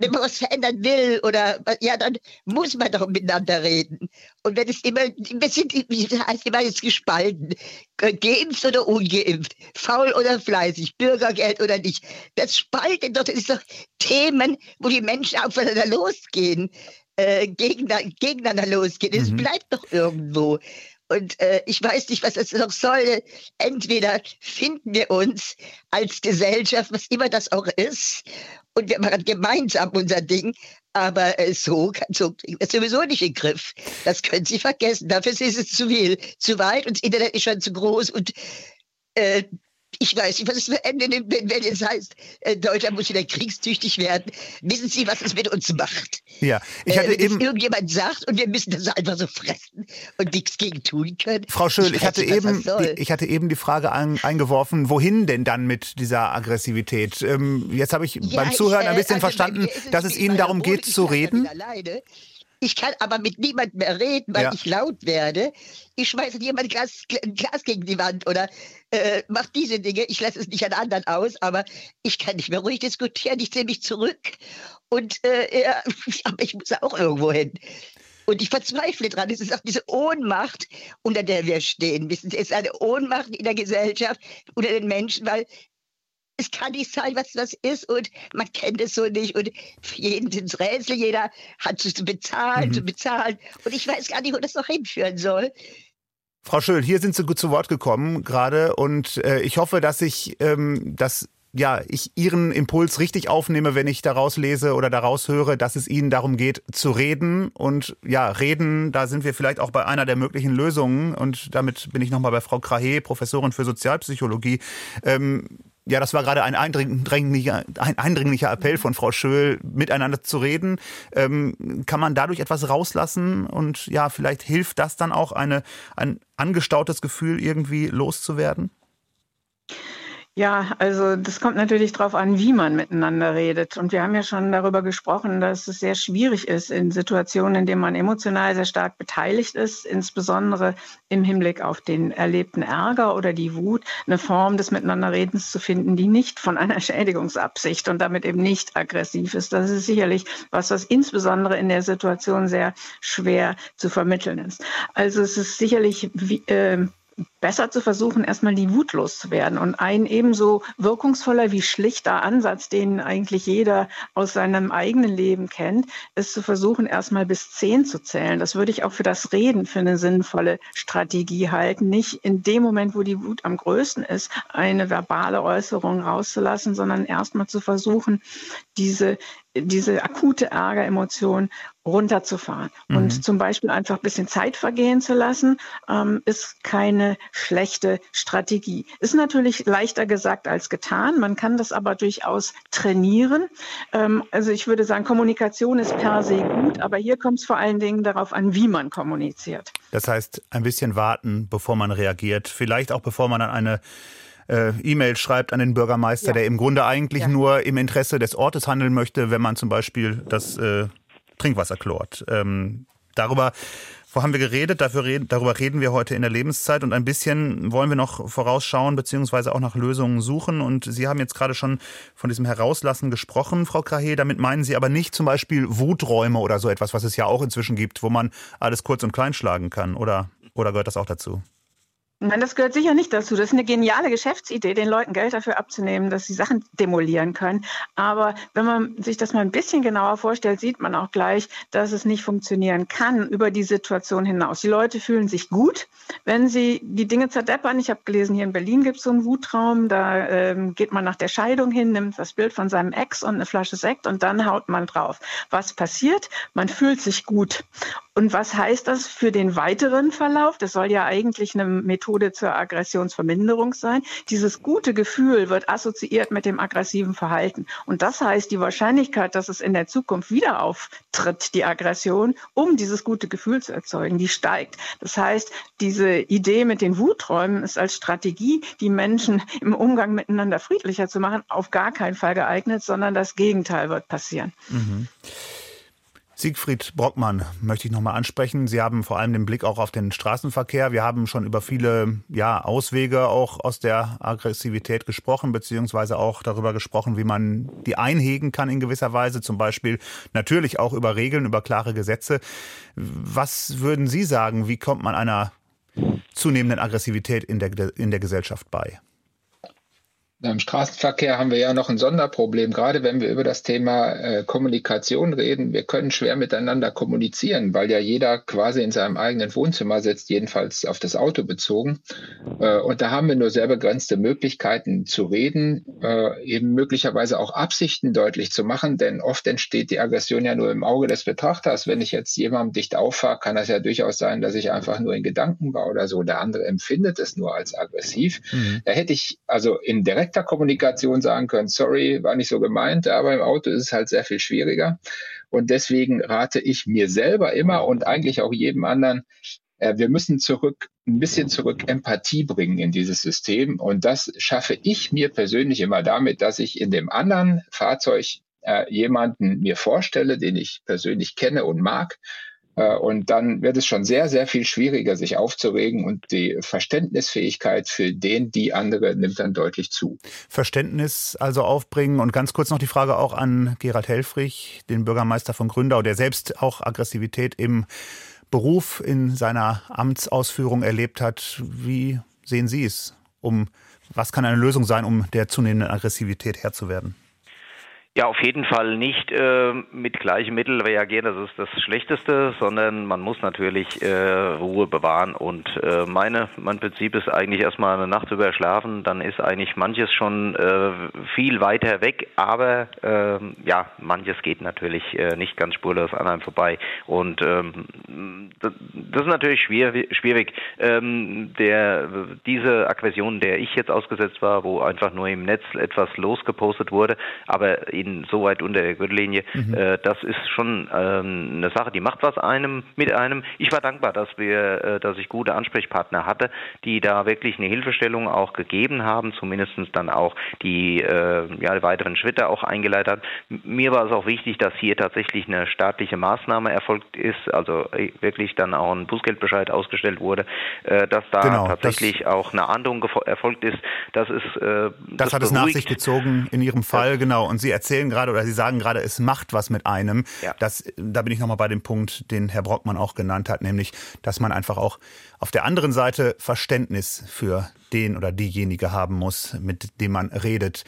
wenn man was verändern will oder ja, dann muss man doch miteinander reden. Und wenn es immer, wir sind heißt immer jetzt gespalten, geimpft oder ungeimpft, faul oder fleißig, Bürgergeld oder nicht. Das spaltet doch, das ist doch Themen, wo die Menschen aufeinander losgehen, äh, gegeneinander, gegeneinander losgehen. Es mhm. bleibt doch irgendwo. Und äh, ich weiß nicht, was das noch soll. Entweder finden wir uns als Gesellschaft, was immer das auch ist, und wir machen gemeinsam unser Ding. Aber äh, so, so wir sowieso nicht in Griff. Das können Sie vergessen. Dafür ist es zu viel, zu weit und das Internet ist schon zu groß und äh, ich weiß nicht, was es für Ende nimmt, wenn, wenn es heißt, äh, Deutschland muss wieder kriegstüchtig werden. Wissen Sie, was es mit uns macht?
Ja, ich hatte
äh, wenn
eben.
irgendjemand sagt und wir müssen das einfach so fressen und nichts gegen tun können.
Frau Schöll, ich, ich hatte, eben, die, ich hatte eben die Frage ein, eingeworfen, wohin denn dann mit dieser Aggressivität? Ähm, jetzt habe ich ja, beim Zuhören ein äh, bisschen also verstanden, dass es Ihnen darum geht, zu reden.
Alleine. Ich kann aber mit niemandem mehr reden, weil ja. ich laut werde. Ich schmeiße jemand Glas, ein Glas gegen die Wand oder äh, mache diese Dinge. Ich lasse es nicht an anderen aus, aber ich kann nicht mehr ruhig diskutieren. Ich ziehe mich zurück und äh, ja, <laughs> aber ich muss auch irgendwo hin. Und ich verzweifle dran. Es ist auch diese Ohnmacht, unter der wir stehen. Wissen Sie, es ist eine Ohnmacht in der Gesellschaft, unter den Menschen, weil es kann nicht sein, was das ist und man kennt es so nicht und für jeden sind es Rätsel, jeder hat zu bezahlen, mhm. zu bezahlen und ich weiß gar nicht, wo das noch hinführen soll.
Frau Schöll, hier sind Sie gut zu Wort gekommen gerade und äh, ich hoffe, dass ich ähm, das ja, ich Ihren Impuls richtig aufnehme, wenn ich daraus lese oder daraus höre, dass es Ihnen darum geht, zu reden. Und ja, reden, da sind wir vielleicht auch bei einer der möglichen Lösungen. Und damit bin ich nochmal bei Frau Krahe, Professorin für Sozialpsychologie. Ähm, ja, das war gerade ein eindringlicher, ein eindringlicher Appell von Frau Schöll, miteinander zu reden. Ähm, kann man dadurch etwas rauslassen und ja, vielleicht hilft das dann auch, eine, ein angestautes Gefühl irgendwie loszuwerden?
Ja, also das kommt natürlich darauf an, wie man miteinander redet. Und wir haben ja schon darüber gesprochen, dass es sehr schwierig ist in Situationen, in denen man emotional sehr stark beteiligt ist, insbesondere im Hinblick auf den erlebten Ärger oder die Wut, eine Form des Miteinanderredens zu finden, die nicht von einer Schädigungsabsicht und damit eben nicht aggressiv ist. Das ist sicherlich was, was insbesondere in der Situation sehr schwer zu vermitteln ist. Also es ist sicherlich wie, äh, besser zu versuchen, erstmal die Wut loszuwerden. Und ein ebenso wirkungsvoller wie schlichter Ansatz, den eigentlich jeder aus seinem eigenen Leben kennt, ist zu versuchen, erstmal bis zehn zu zählen. Das würde ich auch für das Reden für eine sinnvolle Strategie halten. Nicht in dem Moment, wo die Wut am größten ist, eine verbale Äußerung rauszulassen, sondern erstmal zu versuchen, diese diese akute Ärgeremotion runterzufahren. Mhm. Und zum Beispiel einfach ein bisschen Zeit vergehen zu lassen, ähm, ist keine schlechte Strategie. Ist natürlich leichter gesagt als getan. Man kann das aber durchaus trainieren. Ähm, also ich würde sagen, Kommunikation ist per se gut, aber hier kommt es vor allen Dingen darauf an, wie man kommuniziert.
Das heißt, ein bisschen warten, bevor man reagiert. Vielleicht auch bevor man an eine äh, E-Mail schreibt an den Bürgermeister, ja. der im Grunde eigentlich ja. nur im Interesse des Ortes handeln möchte, wenn man zum Beispiel das äh, Trinkwasser chlort. Ähm, darüber haben wir geredet, dafür reden, darüber reden wir heute in der Lebenszeit und ein bisschen wollen wir noch vorausschauen beziehungsweise auch nach Lösungen suchen. Und Sie haben jetzt gerade schon von diesem Herauslassen gesprochen, Frau Krahe. Damit meinen Sie aber nicht zum Beispiel Wuträume oder so etwas, was es ja auch inzwischen gibt, wo man alles kurz und klein schlagen kann, oder, oder gehört das auch dazu?
Nein, das gehört sicher nicht dazu. Das ist eine geniale Geschäftsidee, den Leuten Geld dafür abzunehmen, dass sie Sachen demolieren können. Aber wenn man sich das mal ein bisschen genauer vorstellt, sieht man auch gleich, dass es nicht funktionieren kann über die Situation hinaus. Die Leute fühlen sich gut, wenn sie die Dinge zerdeppern. Ich habe gelesen, hier in Berlin gibt es so einen Wutraum. Da ähm, geht man nach der Scheidung hin, nimmt das Bild von seinem Ex und eine Flasche Sekt und dann haut man drauf. Was passiert? Man fühlt sich gut. Und was heißt das für den weiteren Verlauf? Das soll ja eigentlich eine Methode zur Aggressionsverminderung sein. Dieses gute Gefühl wird assoziiert mit dem aggressiven Verhalten. Und das heißt, die Wahrscheinlichkeit, dass es in der Zukunft wieder auftritt, die Aggression, um dieses gute Gefühl zu erzeugen, die steigt. Das heißt, diese Idee mit den Wuträumen ist als Strategie, die Menschen im Umgang miteinander friedlicher zu machen, auf gar keinen Fall geeignet, sondern das Gegenteil wird passieren. Mhm.
Siegfried Brockmann möchte ich nochmal ansprechen. Sie haben vor allem den Blick auch auf den Straßenverkehr. Wir haben schon über viele ja, Auswege auch aus der Aggressivität gesprochen, beziehungsweise auch darüber gesprochen, wie man die einhegen kann in gewisser Weise. Zum Beispiel natürlich auch über Regeln, über klare Gesetze. Was würden Sie sagen, wie kommt man einer zunehmenden Aggressivität in der, in der Gesellschaft bei?
Beim Straßenverkehr haben wir ja noch ein Sonderproblem, gerade wenn wir über das Thema äh, Kommunikation reden. Wir können schwer miteinander kommunizieren, weil ja jeder quasi in seinem eigenen Wohnzimmer sitzt, jedenfalls auf das Auto bezogen. Äh, und da haben wir nur sehr begrenzte Möglichkeiten zu reden, äh, eben möglicherweise auch Absichten deutlich zu machen, denn oft entsteht die Aggression ja nur im Auge des Betrachters. Wenn ich jetzt jemandem dicht auffahre, kann das ja durchaus sein, dass ich einfach nur in Gedanken war oder so. Der andere empfindet es nur als aggressiv. Mhm. Da hätte ich also in direkt direkter Kommunikation sagen können, sorry, war nicht so gemeint, aber im Auto ist es halt sehr viel schwieriger. Und deswegen rate ich mir selber immer und eigentlich auch jedem anderen, äh, wir müssen zurück, ein bisschen zurück Empathie bringen in dieses System. Und das schaffe ich mir persönlich immer damit, dass ich in dem anderen Fahrzeug äh, jemanden mir vorstelle, den ich persönlich kenne und mag und dann wird es schon sehr, sehr viel schwieriger, sich aufzuregen und die Verständnisfähigkeit für den, die andere nimmt dann deutlich zu.
Verständnis also aufbringen und ganz kurz noch die Frage auch an Gerald Helfrich, den Bürgermeister von Gründau, der selbst auch Aggressivität im Beruf in seiner Amtsausführung erlebt hat. Wie sehen Sie es? Um was kann eine Lösung sein, um der zunehmenden Aggressivität Herr zu werden?
Ja, auf jeden Fall nicht äh, mit gleichen Mitteln reagieren, das ist das Schlechteste, sondern man muss natürlich äh, Ruhe bewahren. Und äh, meine, mein Prinzip ist eigentlich erstmal eine Nacht drüber schlafen, dann ist eigentlich manches schon äh, viel weiter weg, aber äh, ja, manches geht natürlich äh, nicht ganz spurlos an einem vorbei. Und ähm, das, ist natürlich schwierig. schwierig. Ähm, der, diese Aggression, der ich jetzt ausgesetzt war, wo einfach nur im Netz etwas losgepostet wurde, aber ihn so weit unter der Gürtellinie. Mhm. Äh, das ist schon ähm, eine Sache, die macht was einem mit einem. Ich war dankbar, dass wir, äh, dass ich gute Ansprechpartner hatte, die da wirklich eine Hilfestellung auch gegeben haben, zumindest dann auch die äh, ja, weiteren Schritte auch eingeleitet hat. Mir war es auch wichtig, dass hier tatsächlich eine staatliche Maßnahme erfolgt ist, also äh, wirklich dann auch ein Bußgeldbescheid ausgestellt wurde, äh, dass da genau, tatsächlich auch eine Ahndung erfolgt ist. Das ist
äh, das, das hat es nach sich gezogen in Ihrem Fall, genau. Und Sie erzählen erzählen gerade oder Sie sagen gerade, es macht was mit einem. Ja. Das, da bin ich nochmal bei dem Punkt, den Herr Brockmann auch genannt hat, nämlich, dass man einfach auch auf der anderen Seite Verständnis für den oder diejenige haben muss, mit dem man redet.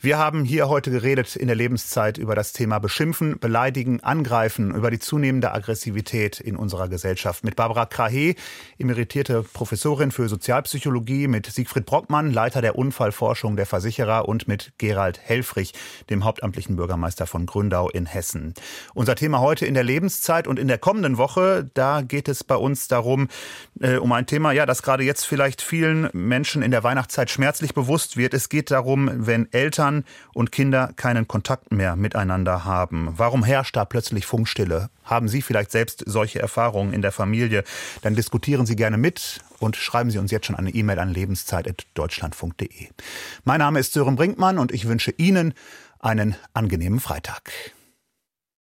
Wir haben hier heute geredet in der Lebenszeit über das Thema Beschimpfen, Beleidigen, Angreifen, über die zunehmende Aggressivität in unserer Gesellschaft. Mit Barbara Krahe, emeritierte Professorin für Sozialpsychologie, mit Siegfried Brockmann, Leiter der Unfallforschung der Versicherer und mit Gerald Helfrich, dem hauptamtlichen Bürgermeister von Gründau in Hessen. Unser Thema heute in der Lebenszeit und in der kommenden Woche, da geht es bei uns darum, äh, um ein Thema, ja, das gerade jetzt vielleicht vielen Menschen in der Weihnachtszeit schmerzlich bewusst wird. Es geht darum, wenn Eltern Eltern und Kinder keinen Kontakt mehr miteinander haben? Warum herrscht da plötzlich Funkstille? Haben Sie vielleicht selbst solche Erfahrungen in der Familie? Dann diskutieren Sie gerne mit und schreiben Sie uns jetzt schon eine E-Mail an lebenszeit.deutschlandfunk.de. Mein Name ist Sören Brinkmann und ich wünsche Ihnen einen angenehmen Freitag.